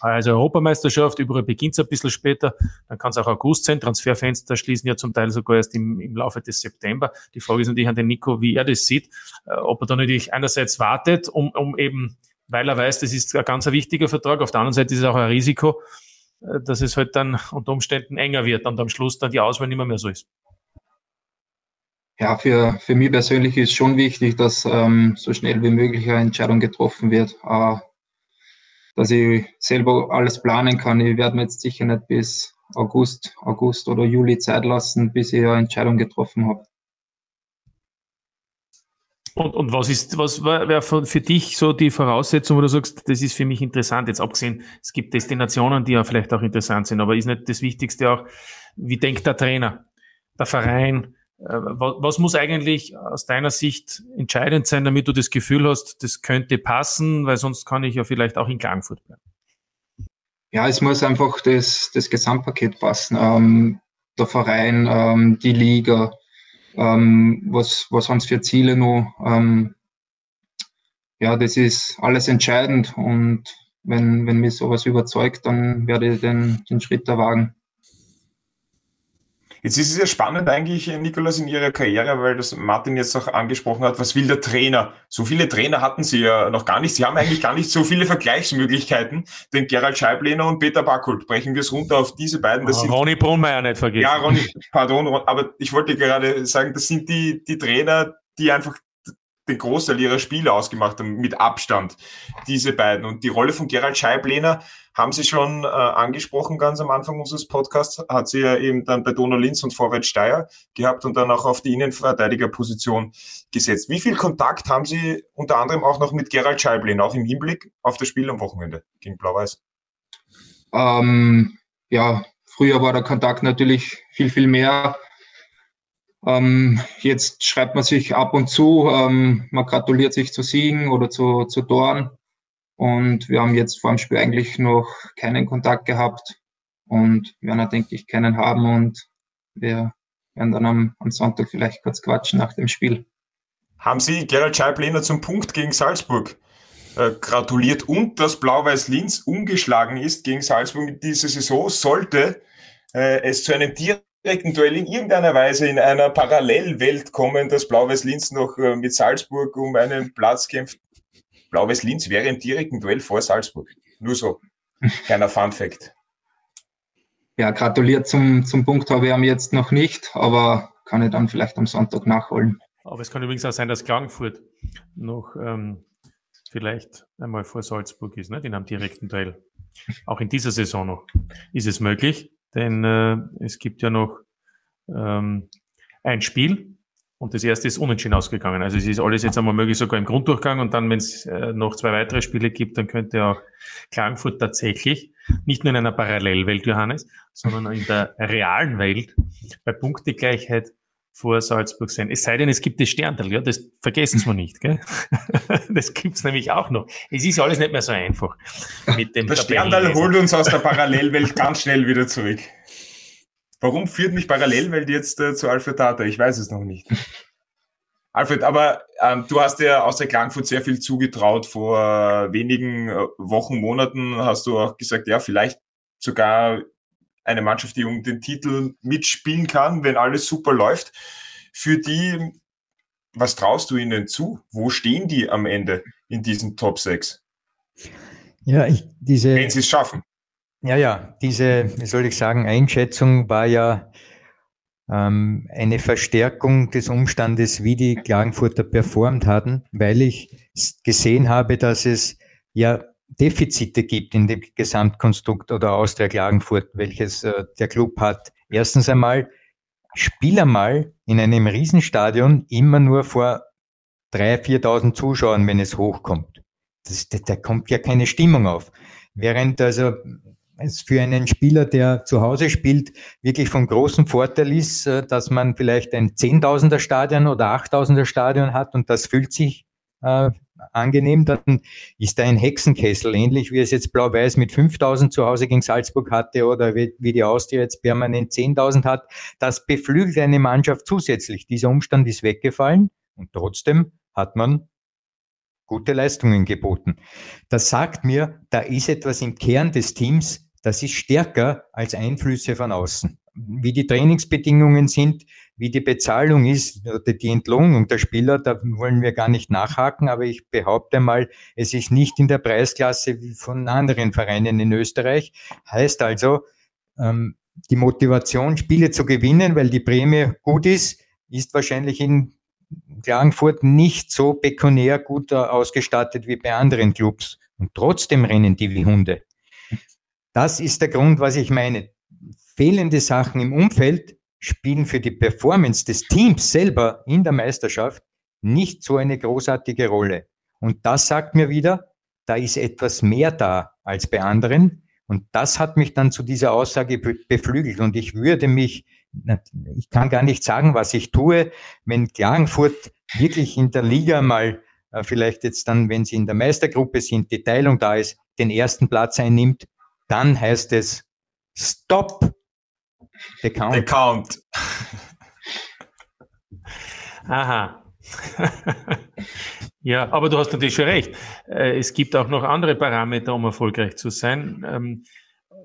Also Europameisterschaft, überall beginnt es ein bisschen später, dann kann es auch August sein. Transferfenster schließen ja zum Teil sogar erst im, im Laufe des September. Die Frage ist natürlich an den Nico, wie er das sieht, äh, ob er dann natürlich einerseits wartet, um, um eben, weil er weiß, das ist ein ganz wichtiger Vertrag, auf der anderen Seite ist es auch ein Risiko, äh, dass es halt dann unter Umständen enger wird und am Schluss dann die Auswahl nicht mehr, mehr so ist ja, für, für mich persönlich ist schon wichtig, dass ähm, so schnell wie möglich eine Entscheidung getroffen wird, äh, dass ich selber alles planen kann. Ich werde mir jetzt sicher nicht bis August, August oder Juli Zeit lassen, bis ich eine Entscheidung getroffen habe. Und, und was ist, was wäre für dich so die Voraussetzung, wo du sagst, das ist für mich interessant, jetzt abgesehen, es gibt Destinationen, die ja vielleicht auch interessant sind, aber ist nicht das Wichtigste auch, wie denkt der Trainer, der Verein, was muss eigentlich aus deiner Sicht entscheidend sein, damit du das Gefühl hast, das könnte passen, weil sonst kann ich ja vielleicht auch in Klagenfurt bleiben? Ja, es muss einfach das, das Gesamtpaket passen. Ähm, der Verein, ähm, die Liga, ähm, was, was haben sie für Ziele noch? Ähm, ja, das ist alles entscheidend und wenn, wenn mich sowas überzeugt, dann werde ich den, den Schritt da wagen. Jetzt ist es ja spannend eigentlich, Nikolas, in Ihrer Karriere, weil das Martin jetzt auch angesprochen hat, was will der Trainer? So viele Trainer hatten Sie ja noch gar nicht. Sie haben eigentlich gar nicht so viele Vergleichsmöglichkeiten. Denn Gerald Scheiblehner und Peter Backult, brechen wir es runter auf diese beiden. Das oh, sind, Ronny Brunmeier nicht vergessen. Ja, Ronny, pardon, aber ich wollte gerade sagen, das sind die, die Trainer, die einfach den Großteil ihrer Spiele ausgemacht haben, mit Abstand, diese beiden. Und die Rolle von Gerald Scheiblehner haben Sie schon äh, angesprochen, ganz am Anfang unseres Podcasts, hat sie ja eben dann bei Donau Linz und Vorwärts Steyr gehabt und dann auch auf die Innenverteidigerposition gesetzt. Wie viel Kontakt haben Sie unter anderem auch noch mit Gerald Scheiblehner, auch im Hinblick auf das Spiel am Wochenende gegen Blau-Weiß? Ähm, ja, früher war der Kontakt natürlich viel, viel mehr. Ähm, jetzt schreibt man sich ab und zu, ähm, man gratuliert sich zu Siegen oder zu, zu Toren. Und wir haben jetzt vor dem Spiel eigentlich noch keinen Kontakt gehabt und werden auch, denke ich, keinen haben und wir werden dann am, am Sonntag vielleicht kurz quatschen nach dem Spiel. Haben Sie Gerald Scheiblener zum Punkt gegen Salzburg äh, gratuliert und dass Blau-Weiß Linz umgeschlagen ist gegen Salzburg in dieser Saison, sollte äh, es zu einem direkten Duell in irgendeiner Weise in einer Parallelwelt kommen, dass Blau-Weiß Linz noch äh, mit Salzburg um einen Platz kämpft. Blau-Weiß Linz wäre im direkten Duell vor Salzburg. Nur so. Kleiner Fun Fact. Ja, gratuliert zum, zum Punkt habe ich am jetzt noch nicht, aber kann ich dann vielleicht am Sonntag nachholen. Aber es kann übrigens auch sein, dass Klagenfurt noch ähm, vielleicht einmal vor Salzburg ist, nicht? in einem direkten Duell. Auch in dieser Saison noch ist es möglich denn äh, es gibt ja noch ähm, ein Spiel Und das erste ist unentschieden ausgegangen. Also es ist alles jetzt einmal möglich, sogar im Grunddurchgang. Und dann, wenn es äh, noch zwei weitere Spiele gibt, dann könnte auch Klagenfurt tatsächlich, nicht nur in einer Parallelwelt, Johannes, sondern in der realen Welt bei Punktegleichheit vor Salzburg sein. Es sei denn, es gibt das Sterntal, ja, das vergessen wir nicht, gell? Das gibt's nämlich auch noch. Es ist alles nicht mehr so einfach mit dem Das Sterntal holt uns aus der Parallelwelt ganz schnell wieder zurück. Warum führt mich Parallelwelt jetzt äh, zu Alfred Tata? Ich weiß es noch nicht. Alfred, aber ähm, du hast ja aus der Klangfurt sehr viel zugetraut. Vor äh, wenigen äh, Wochen, Monaten hast du auch gesagt, ja, vielleicht sogar eine Mannschaft, die um den Titel mitspielen kann, wenn alles super läuft. Für die, was traust du ihnen zu? Wo stehen die am Ende in diesen Top 6? Ja, ich, diese. Wenn sie es schaffen. Ja, ja, diese, wie soll ich sagen, Einschätzung war ja ähm, eine Verstärkung des Umstandes, wie die Klagenfurter performt hatten, weil ich gesehen habe, dass es ja Defizite gibt in dem Gesamtkonstrukt oder Austria Klagenfurt, welches äh, der Club hat. Erstens einmal, spiel einmal in einem Riesenstadion immer nur vor 3.000, 4.000 Zuschauern, wenn es hochkommt. Das, da, da kommt ja keine Stimmung auf. Während also es für einen Spieler, der zu Hause spielt, wirklich von großem Vorteil ist, äh, dass man vielleicht ein Zehntausender Stadion oder Achttausender Stadion hat und das fühlt sich äh, angenehm, dann ist da ein Hexenkessel, ähnlich wie es jetzt Blau-Weiß mit 5000 zu Hause gegen Salzburg hatte oder wie, wie die Austria jetzt permanent 10.000 hat. Das beflügelt eine Mannschaft zusätzlich. Dieser Umstand ist weggefallen und trotzdem hat man gute Leistungen geboten. Das sagt mir, da ist etwas im Kern des Teams, das ist stärker als Einflüsse von außen. Wie die Trainingsbedingungen sind, wie die Bezahlung ist oder die Entlohnung der Spieler, da wollen wir gar nicht nachhaken, aber ich behaupte mal, es ist nicht in der Preisklasse wie von anderen Vereinen in Österreich. Heißt also, ähm, die Motivation, Spiele zu gewinnen, weil die Prämie gut ist, ist wahrscheinlich in Klagenfurt nicht so pekunär gut ausgestattet wie bei anderen Clubs. Und trotzdem rennen die wie Hunde. Das ist der Grund, was ich meine. Fehlende Sachen im Umfeld spielen für die Performance des Teams selber in der Meisterschaft nicht so eine großartige Rolle. Und das sagt mir wieder, da ist etwas mehr da als bei anderen. Und das hat mich dann zu dieser Aussage beflügelt. Und ich würde mich, ich kann gar nicht sagen, was ich tue, wenn Klagenfurt wirklich in der Liga mal, äh, vielleicht jetzt dann, wenn sie in der Meistergruppe sind, die Teilung da ist, den ersten Platz einnimmt, dann heißt es Stop the count. The count. Aha. ja, aber du hast natürlich schon recht. Äh, es gibt auch noch andere Parameter, um erfolgreich zu sein. Ähm,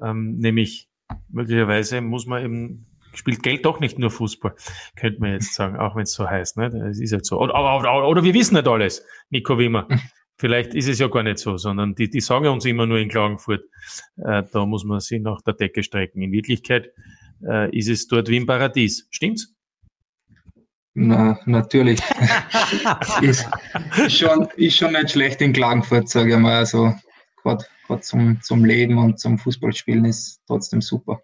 ähm, nämlich möglicherweise muss man eben spielt Geld doch nicht nur Fußball, könnte man jetzt sagen, auch wenn es so heißt. Ne? Das ist halt so. Oder, oder, oder wir wissen nicht alles, Nico Wimmer. Vielleicht ist es ja gar nicht so, sondern die, die sagen uns immer nur in Klagenfurt, äh, da muss man sich nach der Decke strecken. In Wirklichkeit äh, ist es dort wie im Paradies. Stimmt's? Na, natürlich. ist, schon, ist schon nicht schlecht in Klagenfurt, sage ich mal. Also gerade zum, zum Leben und zum Fußballspielen ist trotzdem super.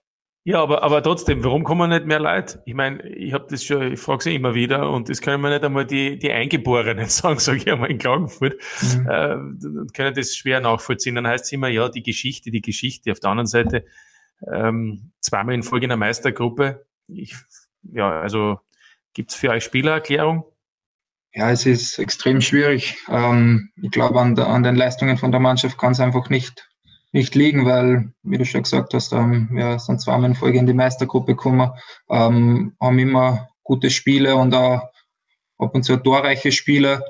Ja, aber, aber trotzdem, warum kommen nicht mehr Leute? Ich meine, ich habe das schon, ich frage sie immer wieder und das können wir nicht einmal die, die Eingeborenen sagen, sage ich einmal in Klagenfurt, mhm. äh, können das schwer nachvollziehen. Dann heißt es immer, ja, die Geschichte, die Geschichte. Auf der anderen Seite, ähm, zweimal in Folge in der Meistergruppe. Ich, ja, also gibt's für euch Spielererklärung? Ja, es ist extrem schwierig. Ähm, ich glaube, an, an den Leistungen von der Mannschaft kann es einfach nicht nicht liegen, weil, wie du schon gesagt hast, ähm, wir sind zweimal in Folge in die Meistergruppe gekommen, ähm, haben immer gute Spiele und auch ab und zu torreiche Spiele.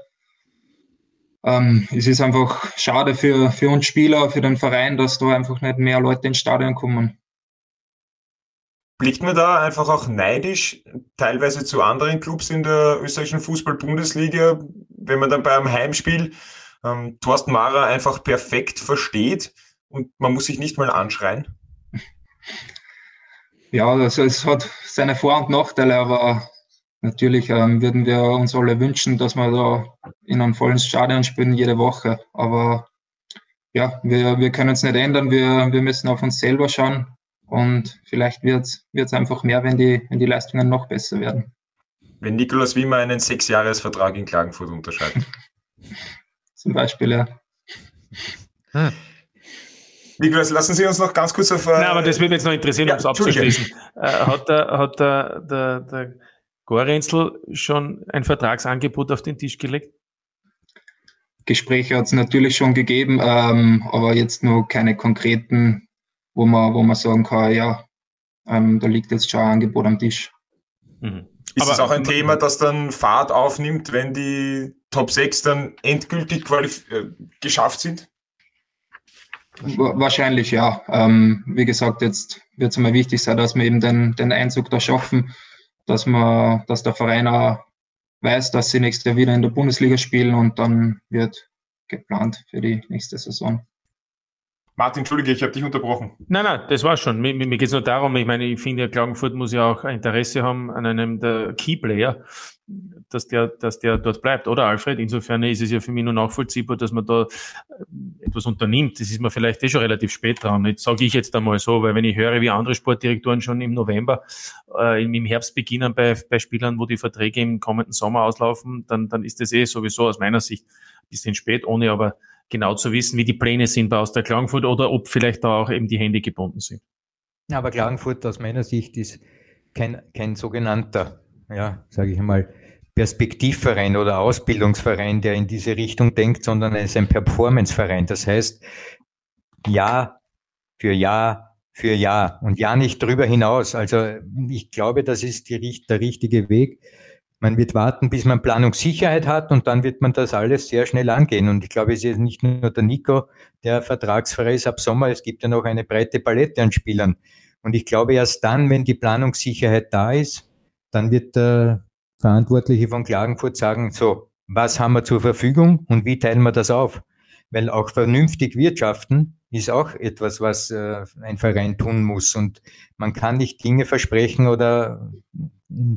Ähm, es ist einfach schade für, für uns Spieler, für den Verein, dass da einfach nicht mehr Leute ins Stadion kommen. Blickt man da einfach auch neidisch teilweise zu anderen Clubs in der österreichischen Fußball-Bundesliga, wenn man dann bei einem Heimspiel ähm, Thorsten Mara einfach perfekt versteht? Und man muss sich nicht mal anschreien? Ja, also es hat seine Vor- und Nachteile, aber natürlich ähm, würden wir uns alle wünschen, dass wir da in einem vollen Stadion spielen jede Woche. Aber ja, wir, wir können es nicht ändern. Wir, wir müssen auf uns selber schauen und vielleicht wird es einfach mehr, wenn die, wenn die Leistungen noch besser werden. wenn Nikolaus Wimmer einen Sechsjahresvertrag in Klagenfurt unterschreibt. Zum Beispiel, ja. Hm. Nikolaus, lassen Sie uns noch ganz kurz auf. Äh, Nein, aber das würde mich jetzt noch interessieren, ja, um es abzuschließen. Äh, hat der, hat der, der, der Gorenzel schon ein Vertragsangebot auf den Tisch gelegt? Gespräche hat es natürlich schon gegeben, ähm, aber jetzt nur keine konkreten, wo man, wo man sagen kann, ja, ähm, da liegt jetzt schon ein Angebot am Tisch. Mhm. Ist aber, es auch ein Thema, das dann Fahrt aufnimmt, wenn die Top 6 dann endgültig äh, geschafft sind? Wahrscheinlich ja. Ähm, wie gesagt, jetzt wird es mal wichtig sein, dass wir eben den, den Einzug da schaffen, dass man, dass der Verein auch weiß, dass sie nächstes Jahr wieder in der Bundesliga spielen und dann wird geplant für die nächste Saison. Martin, entschuldige, ich habe dich unterbrochen. Nein, nein, das war schon. Mir, mir geht es nur darum, ich meine, ich finde, Klagenfurt muss ja auch Interesse haben an einem der Keyplayer, dass der, dass der dort bleibt, oder Alfred? Insofern ist es ja für mich nur nachvollziehbar, dass man da etwas unternimmt. Das ist mir vielleicht eh schon relativ spät dran. Jetzt sage ich jetzt einmal so, weil wenn ich höre, wie andere Sportdirektoren schon im November, äh, im Herbst beginnen bei, bei Spielern, wo die Verträge im kommenden Sommer auslaufen, dann, dann ist das eh sowieso aus meiner Sicht ein bisschen spät, ohne aber genau zu wissen, wie die Pläne sind bei aus der Klagenfurt oder ob vielleicht da auch eben die Hände gebunden sind. Ja, aber Klagenfurt aus meiner Sicht ist kein, kein sogenannter, ja, sage ich einmal, Perspektivverein oder Ausbildungsverein, der in diese Richtung denkt, sondern es ist ein Performanceverein. Das heißt, Jahr für Jahr für Jahr und ja nicht drüber hinaus. Also ich glaube, das ist die, der richtige Weg. Man wird warten, bis man Planungssicherheit hat und dann wird man das alles sehr schnell angehen. Und ich glaube, es ist nicht nur der Nico, der vertragsfrei ist ab Sommer. Es gibt ja noch eine breite Palette an Spielern. Und ich glaube, erst dann, wenn die Planungssicherheit da ist, dann wird der Verantwortliche von Klagenfurt sagen, so, was haben wir zur Verfügung und wie teilen wir das auf? Weil auch vernünftig wirtschaften ist auch etwas, was äh, ein Verein tun muss. Und man kann nicht Dinge versprechen oder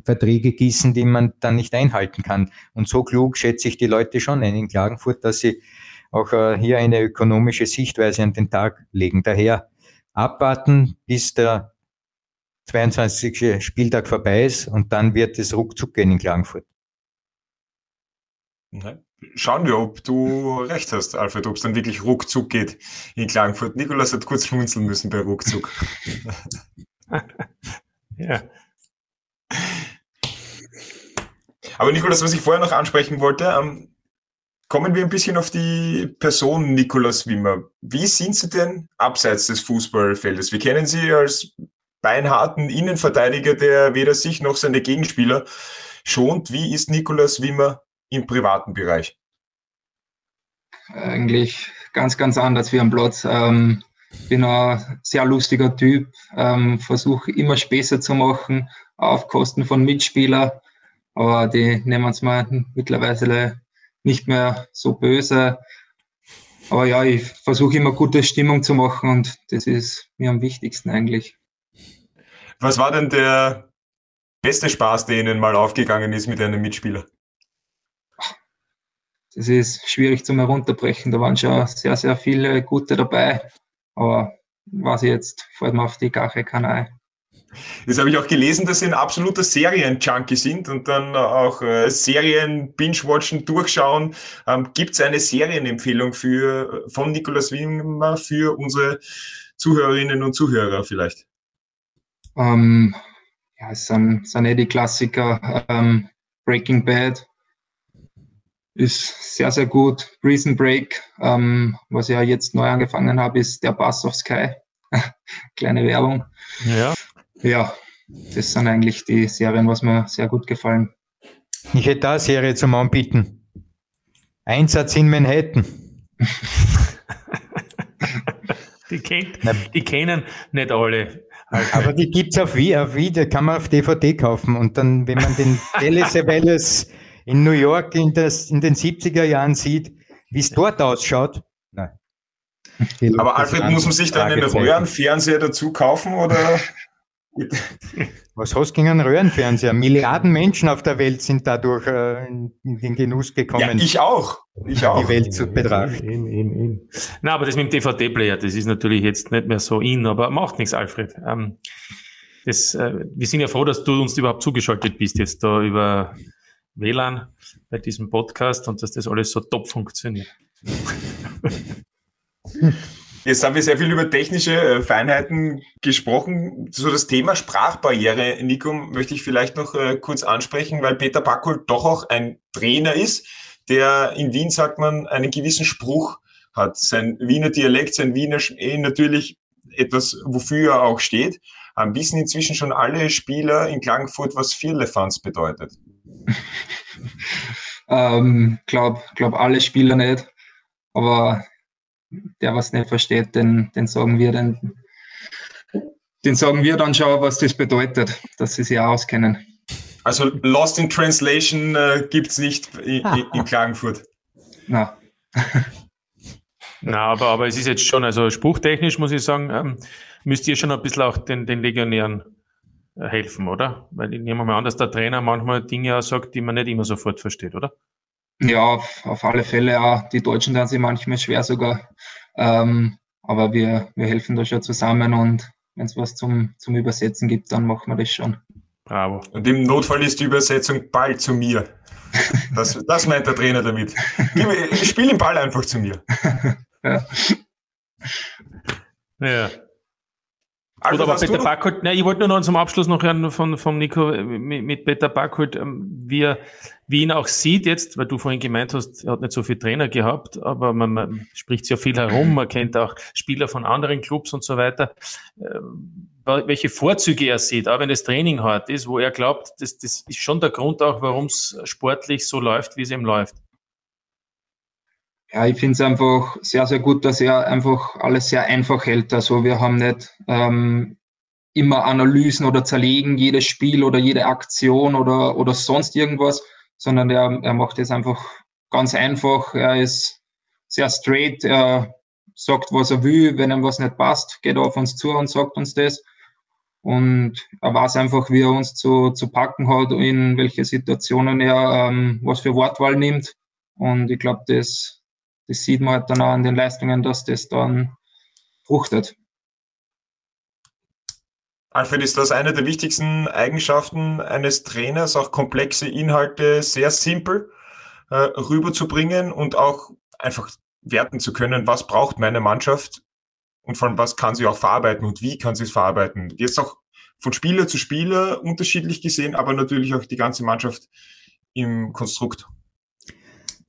Verträge gießen, die man dann nicht einhalten kann. Und so klug schätze ich die Leute schon ein in Klagenfurt, dass sie auch äh, hier eine ökonomische Sichtweise an den Tag legen. Daher abwarten, bis der 22. Spieltag vorbei ist und dann wird es ruckzuck gehen in Klagenfurt. Schauen wir, ob du recht hast, Alfred, ob es dann wirklich ruckzuck geht in Klagenfurt. Nikolas hat kurz schmunzeln müssen bei ruckzuck. ja. Aber Nikolas, was ich vorher noch ansprechen wollte, ähm, kommen wir ein bisschen auf die Person Nikolas Wimmer. Wie sind Sie denn abseits des Fußballfeldes? Wir kennen Sie als beinharten Innenverteidiger, der weder sich noch seine Gegenspieler schont. Wie ist Nikolas Wimmer im privaten Bereich? Eigentlich ganz, ganz anders wie am Platz. Ähm, bin ein sehr lustiger Typ, ähm, versuche immer Späße zu machen auf Kosten von Mitspielern, aber die nehmen es mir mittlerweile nicht mehr so böse. Aber ja, ich versuche immer gute Stimmung zu machen und das ist mir am wichtigsten eigentlich. Was war denn der beste Spaß, der Ihnen mal aufgegangen ist mit einem Mitspieler? Das ist schwierig zum Herunterbrechen. Da waren schon sehr, sehr viele gute dabei. Aber was jetzt, fällt mir auf die Gache keiner ein. Das habe ich auch gelesen, dass Sie ein absoluter Serien-Junkie sind und dann auch äh, Serien binge-watchen, durchschauen. Ähm, Gibt es eine Serienempfehlung für, von Nikolaus Wimmer für unsere Zuhörerinnen und Zuhörer vielleicht? Ähm, ja, es sind, sind eh die Klassiker. Ähm, Breaking Bad ist sehr, sehr gut. Prison Break, ähm, was ich ja jetzt neu angefangen habe, ist der Bass of Sky. Kleine Werbung. Ja. Ja, das sind eigentlich die Serien, was mir sehr gut gefallen. Ich hätte da eine Serie zum Anbieten. Einsatz in Manhattan. die, kennt, die kennen nicht alle. Aber die gibt es auf wie, auf wie, da kann man auf DVD kaufen. Und dann, wenn man den Wallace in New York in, das, in den 70er Jahren sieht, wie es dort ausschaut, nein. Aber Alfred, muss man sich dann einen Röhrenfernseher dazu kaufen oder? Was hast du gegen einen Röhrenfernseher? Milliarden Menschen auf der Welt sind dadurch äh, in den Genuss gekommen. Ja, ich auch. Ich auch. Die Welt zu betrachten. In, in, in. Na, aber das mit dem DVD-Player, das ist natürlich jetzt nicht mehr so in, aber macht nichts, Alfred. Ähm, das, äh, wir sind ja froh, dass du uns überhaupt zugeschaltet bist jetzt da über WLAN bei diesem Podcast und dass das alles so top funktioniert. Jetzt haben wir sehr viel über technische äh, Feinheiten gesprochen. So das Thema Sprachbarriere, Nico, möchte ich vielleicht noch äh, kurz ansprechen, weil Peter Backhol doch auch ein Trainer ist, der in Wien, sagt man, einen gewissen Spruch hat. Sein Wiener Dialekt, sein Wiener eh natürlich etwas, wofür er auch steht. Ähm, wissen inzwischen schon alle Spieler in Klagenfurt, was Vierlefanz bedeutet? ähm, glaub, glaub alle Spieler nicht. Aber der was nicht versteht, den, den sagen wir dann, den sagen wir dann schon, was das bedeutet, dass sie sich auch auskennen. Also Lost in Translation äh, gibt es nicht in, in Klagenfurt. Na. Na, aber, aber es ist jetzt schon, also spruchtechnisch muss ich sagen, ähm, müsst ihr schon ein bisschen auch den, den Legionären äh, helfen, oder? Weil ich nehme mal an, dass der Trainer manchmal Dinge auch sagt, die man nicht immer sofort versteht, oder? Ja, auf, auf alle Fälle auch. Die Deutschen dann sich manchmal schwer sogar. Ähm, aber wir, wir helfen da schon zusammen und wenn es was zum, zum Übersetzen gibt, dann machen wir das schon. Bravo. Und im Notfall ist die Übersetzung Ball zu mir. Das, das meint der Trainer damit. Ich spiele den Ball einfach zu mir. Ja. ja. Also, Gut, aber Peter Backholt, ne, ich wollte nur noch zum Abschluss noch hören von, von Nico äh, mit, mit Peter Backholt, ähm, wie, er, wie ihn auch sieht jetzt, weil du vorhin gemeint hast, er hat nicht so viel Trainer gehabt, aber man, man spricht sehr viel herum, man kennt auch Spieler von anderen Clubs und so weiter. Ähm, welche Vorzüge er sieht, auch wenn das Training hart ist, wo er glaubt, das, das ist schon der Grund auch, warum es sportlich so läuft, wie es ihm läuft. Ja, ich finde es einfach sehr, sehr gut, dass er einfach alles sehr einfach hält. Also wir haben nicht ähm, immer Analysen oder zerlegen jedes Spiel oder jede Aktion oder, oder sonst irgendwas, sondern er, er macht es einfach ganz einfach. Er ist sehr straight, er sagt, was er will. Wenn ihm was nicht passt, geht er auf uns zu und sagt uns das. Und er weiß einfach, wie er uns zu, zu packen hat, in welche Situationen er ähm, was für Wortwahl nimmt. Und ich glaube, das, das sieht man halt dann auch an den Leistungen, dass das dann fruchtet. Alfred, ist das eine der wichtigsten Eigenschaften eines Trainers, auch komplexe Inhalte sehr simpel äh, rüberzubringen und auch einfach werten zu können, was braucht meine Mannschaft und von was kann sie auch verarbeiten und wie kann sie es verarbeiten. Jetzt auch von Spieler zu Spieler unterschiedlich gesehen, aber natürlich auch die ganze Mannschaft im Konstrukt.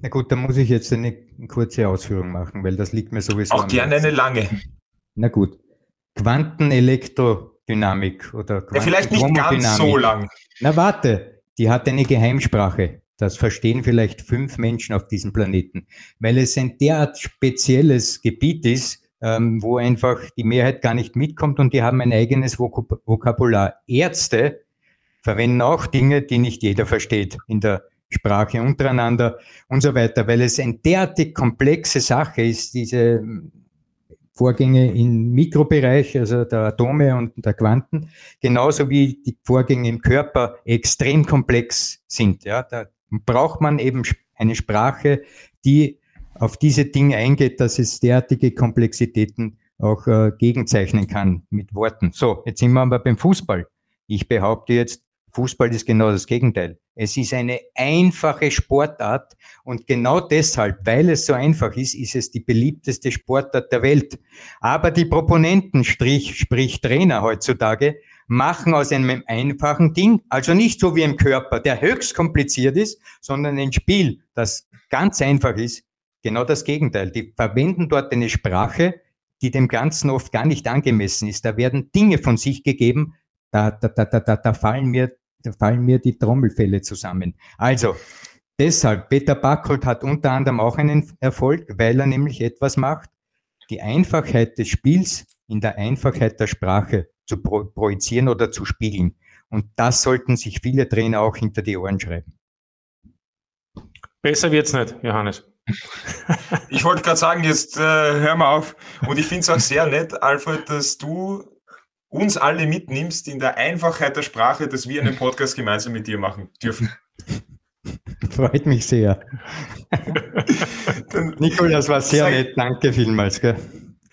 Na gut, da muss ich jetzt eine kurze Ausführung machen, weil das liegt mir sowieso. Auch gerne eine lange. Na gut. Quantenelektrodynamik oder Quanten ja, vielleicht nicht ganz so lang. Na warte, die hat eine Geheimsprache. Das verstehen vielleicht fünf Menschen auf diesem Planeten, weil es ein derart spezielles Gebiet ist, ähm, wo einfach die Mehrheit gar nicht mitkommt und die haben ein eigenes Vok Vokabular. Ärzte verwenden auch Dinge, die nicht jeder versteht in der Sprache untereinander und so weiter, weil es eine derartig komplexe Sache ist, diese Vorgänge im Mikrobereich, also der Atome und der Quanten, genauso wie die Vorgänge im Körper extrem komplex sind. Ja, da braucht man eben eine Sprache, die auf diese Dinge eingeht, dass es derartige Komplexitäten auch äh, gegenzeichnen kann mit Worten. So, jetzt sind wir aber beim Fußball. Ich behaupte jetzt, Fußball ist genau das Gegenteil. Es ist eine einfache Sportart und genau deshalb, weil es so einfach ist, ist es die beliebteste Sportart der Welt. Aber die Proponenten, sprich, sprich Trainer heutzutage, machen aus einem einfachen Ding, also nicht so wie im Körper, der höchst kompliziert ist, sondern ein Spiel, das ganz einfach ist, genau das Gegenteil. Die verwenden dort eine Sprache, die dem Ganzen oft gar nicht angemessen ist. Da werden Dinge von sich gegeben, da, da, da, da, da fallen mir da fallen mir die Trommelfälle zusammen. Also, deshalb, Peter Backholt hat unter anderem auch einen Erfolg, weil er nämlich etwas macht, die Einfachheit des Spiels in der Einfachheit der Sprache zu pro projizieren oder zu spiegeln. Und das sollten sich viele Trainer auch hinter die Ohren schreiben. Besser wird's nicht, Johannes. Ich wollte gerade sagen, jetzt äh, hör mal auf. Und ich finde es auch sehr nett, Alfred, dass du uns alle mitnimmst in der Einfachheit der Sprache, dass wir einen Podcast gemeinsam mit dir machen dürfen. Freut mich sehr. Nikolas war sehr nett. Danke vielmals. Gell?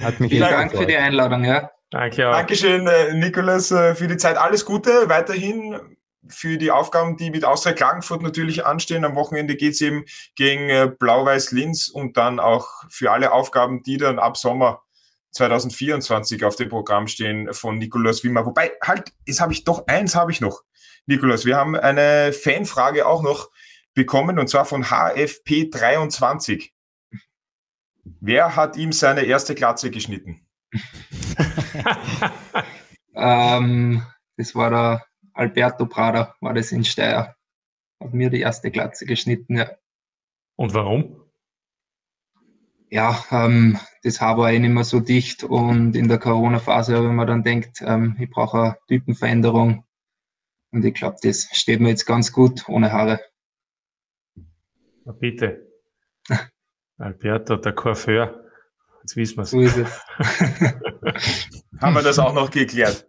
Hat mich Vielen Dank für die Einladung. Ja. Danke auch. Dankeschön, äh, Nikolas, äh, für die Zeit. Alles Gute weiterhin für die Aufgaben, die mit Austria Klagenfurt natürlich anstehen. Am Wochenende geht's eben gegen äh, Blau-Weiß Linz und dann auch für alle Aufgaben, die dann ab Sommer 2024 auf dem Programm stehen von Nikolaus Wimmer. Wobei, halt, jetzt habe ich doch eins habe ich noch. Nikolaus, wir haben eine Fanfrage auch noch bekommen und zwar von HFP23. Wer hat ihm seine erste Glatze geschnitten? ähm, das war der Alberto Prada, war das in Steyr. Hat mir die erste Glatze geschnitten, ja. Und warum? Ja, ähm, das Haar war eh nicht mehr so dicht und in der Corona-Phase, wenn man dann denkt, ähm, ich brauche eine Typenveränderung und ich glaube, das steht mir jetzt ganz gut ohne Haare. Na bitte. Alberto, der Coiffeur. Jetzt wissen wir es. So ist es. Haben wir das auch noch geklärt.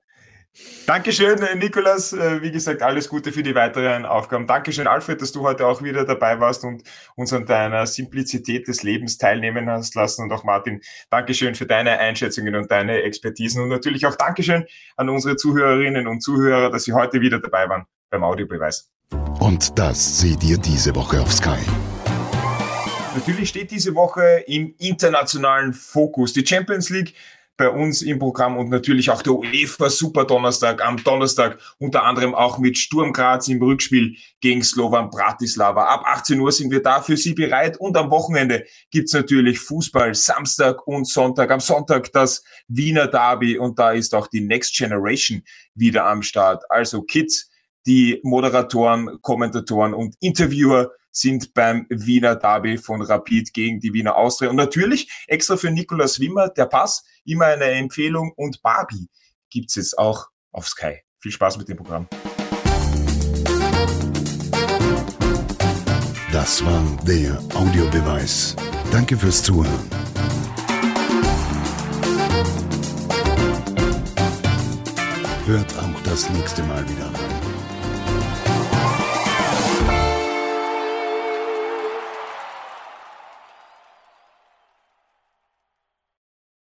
Dankeschön, Nikolas. Äh, wie gesagt, alles Gute für die weiteren Aufgaben. Dankeschön, Alfred, dass du heute auch wieder dabei warst und uns an deiner Simplizität des Lebens teilnehmen hast lassen. Und auch Martin, Dankeschön für deine Einschätzungen und deine Expertisen. Und natürlich auch Dankeschön an unsere Zuhörerinnen und Zuhörer, dass sie heute wieder dabei waren beim Audiobeweis. Und das seht ihr diese Woche auf Sky. Natürlich steht diese Woche im internationalen Fokus die Champions League bei uns im Programm und natürlich auch der UEFA Super Donnerstag am Donnerstag, unter anderem auch mit Sturm Graz im Rückspiel gegen Slovan Bratislava. Ab 18 Uhr sind wir da für Sie bereit und am Wochenende gibt's natürlich Fußball Samstag und Sonntag. Am Sonntag das Wiener Derby und da ist auch die Next Generation wieder am Start. Also Kids, die Moderatoren, Kommentatoren und Interviewer sind beim Wiener Derby von Rapid gegen die Wiener Austria. Und natürlich extra für Nikolaus Wimmer, der Pass, immer eine Empfehlung und Barbie gibt's jetzt auch auf Sky. Viel Spaß mit dem Programm. Das war der Audiobeweis. Danke fürs Zuhören. Hört auch das nächste Mal wieder.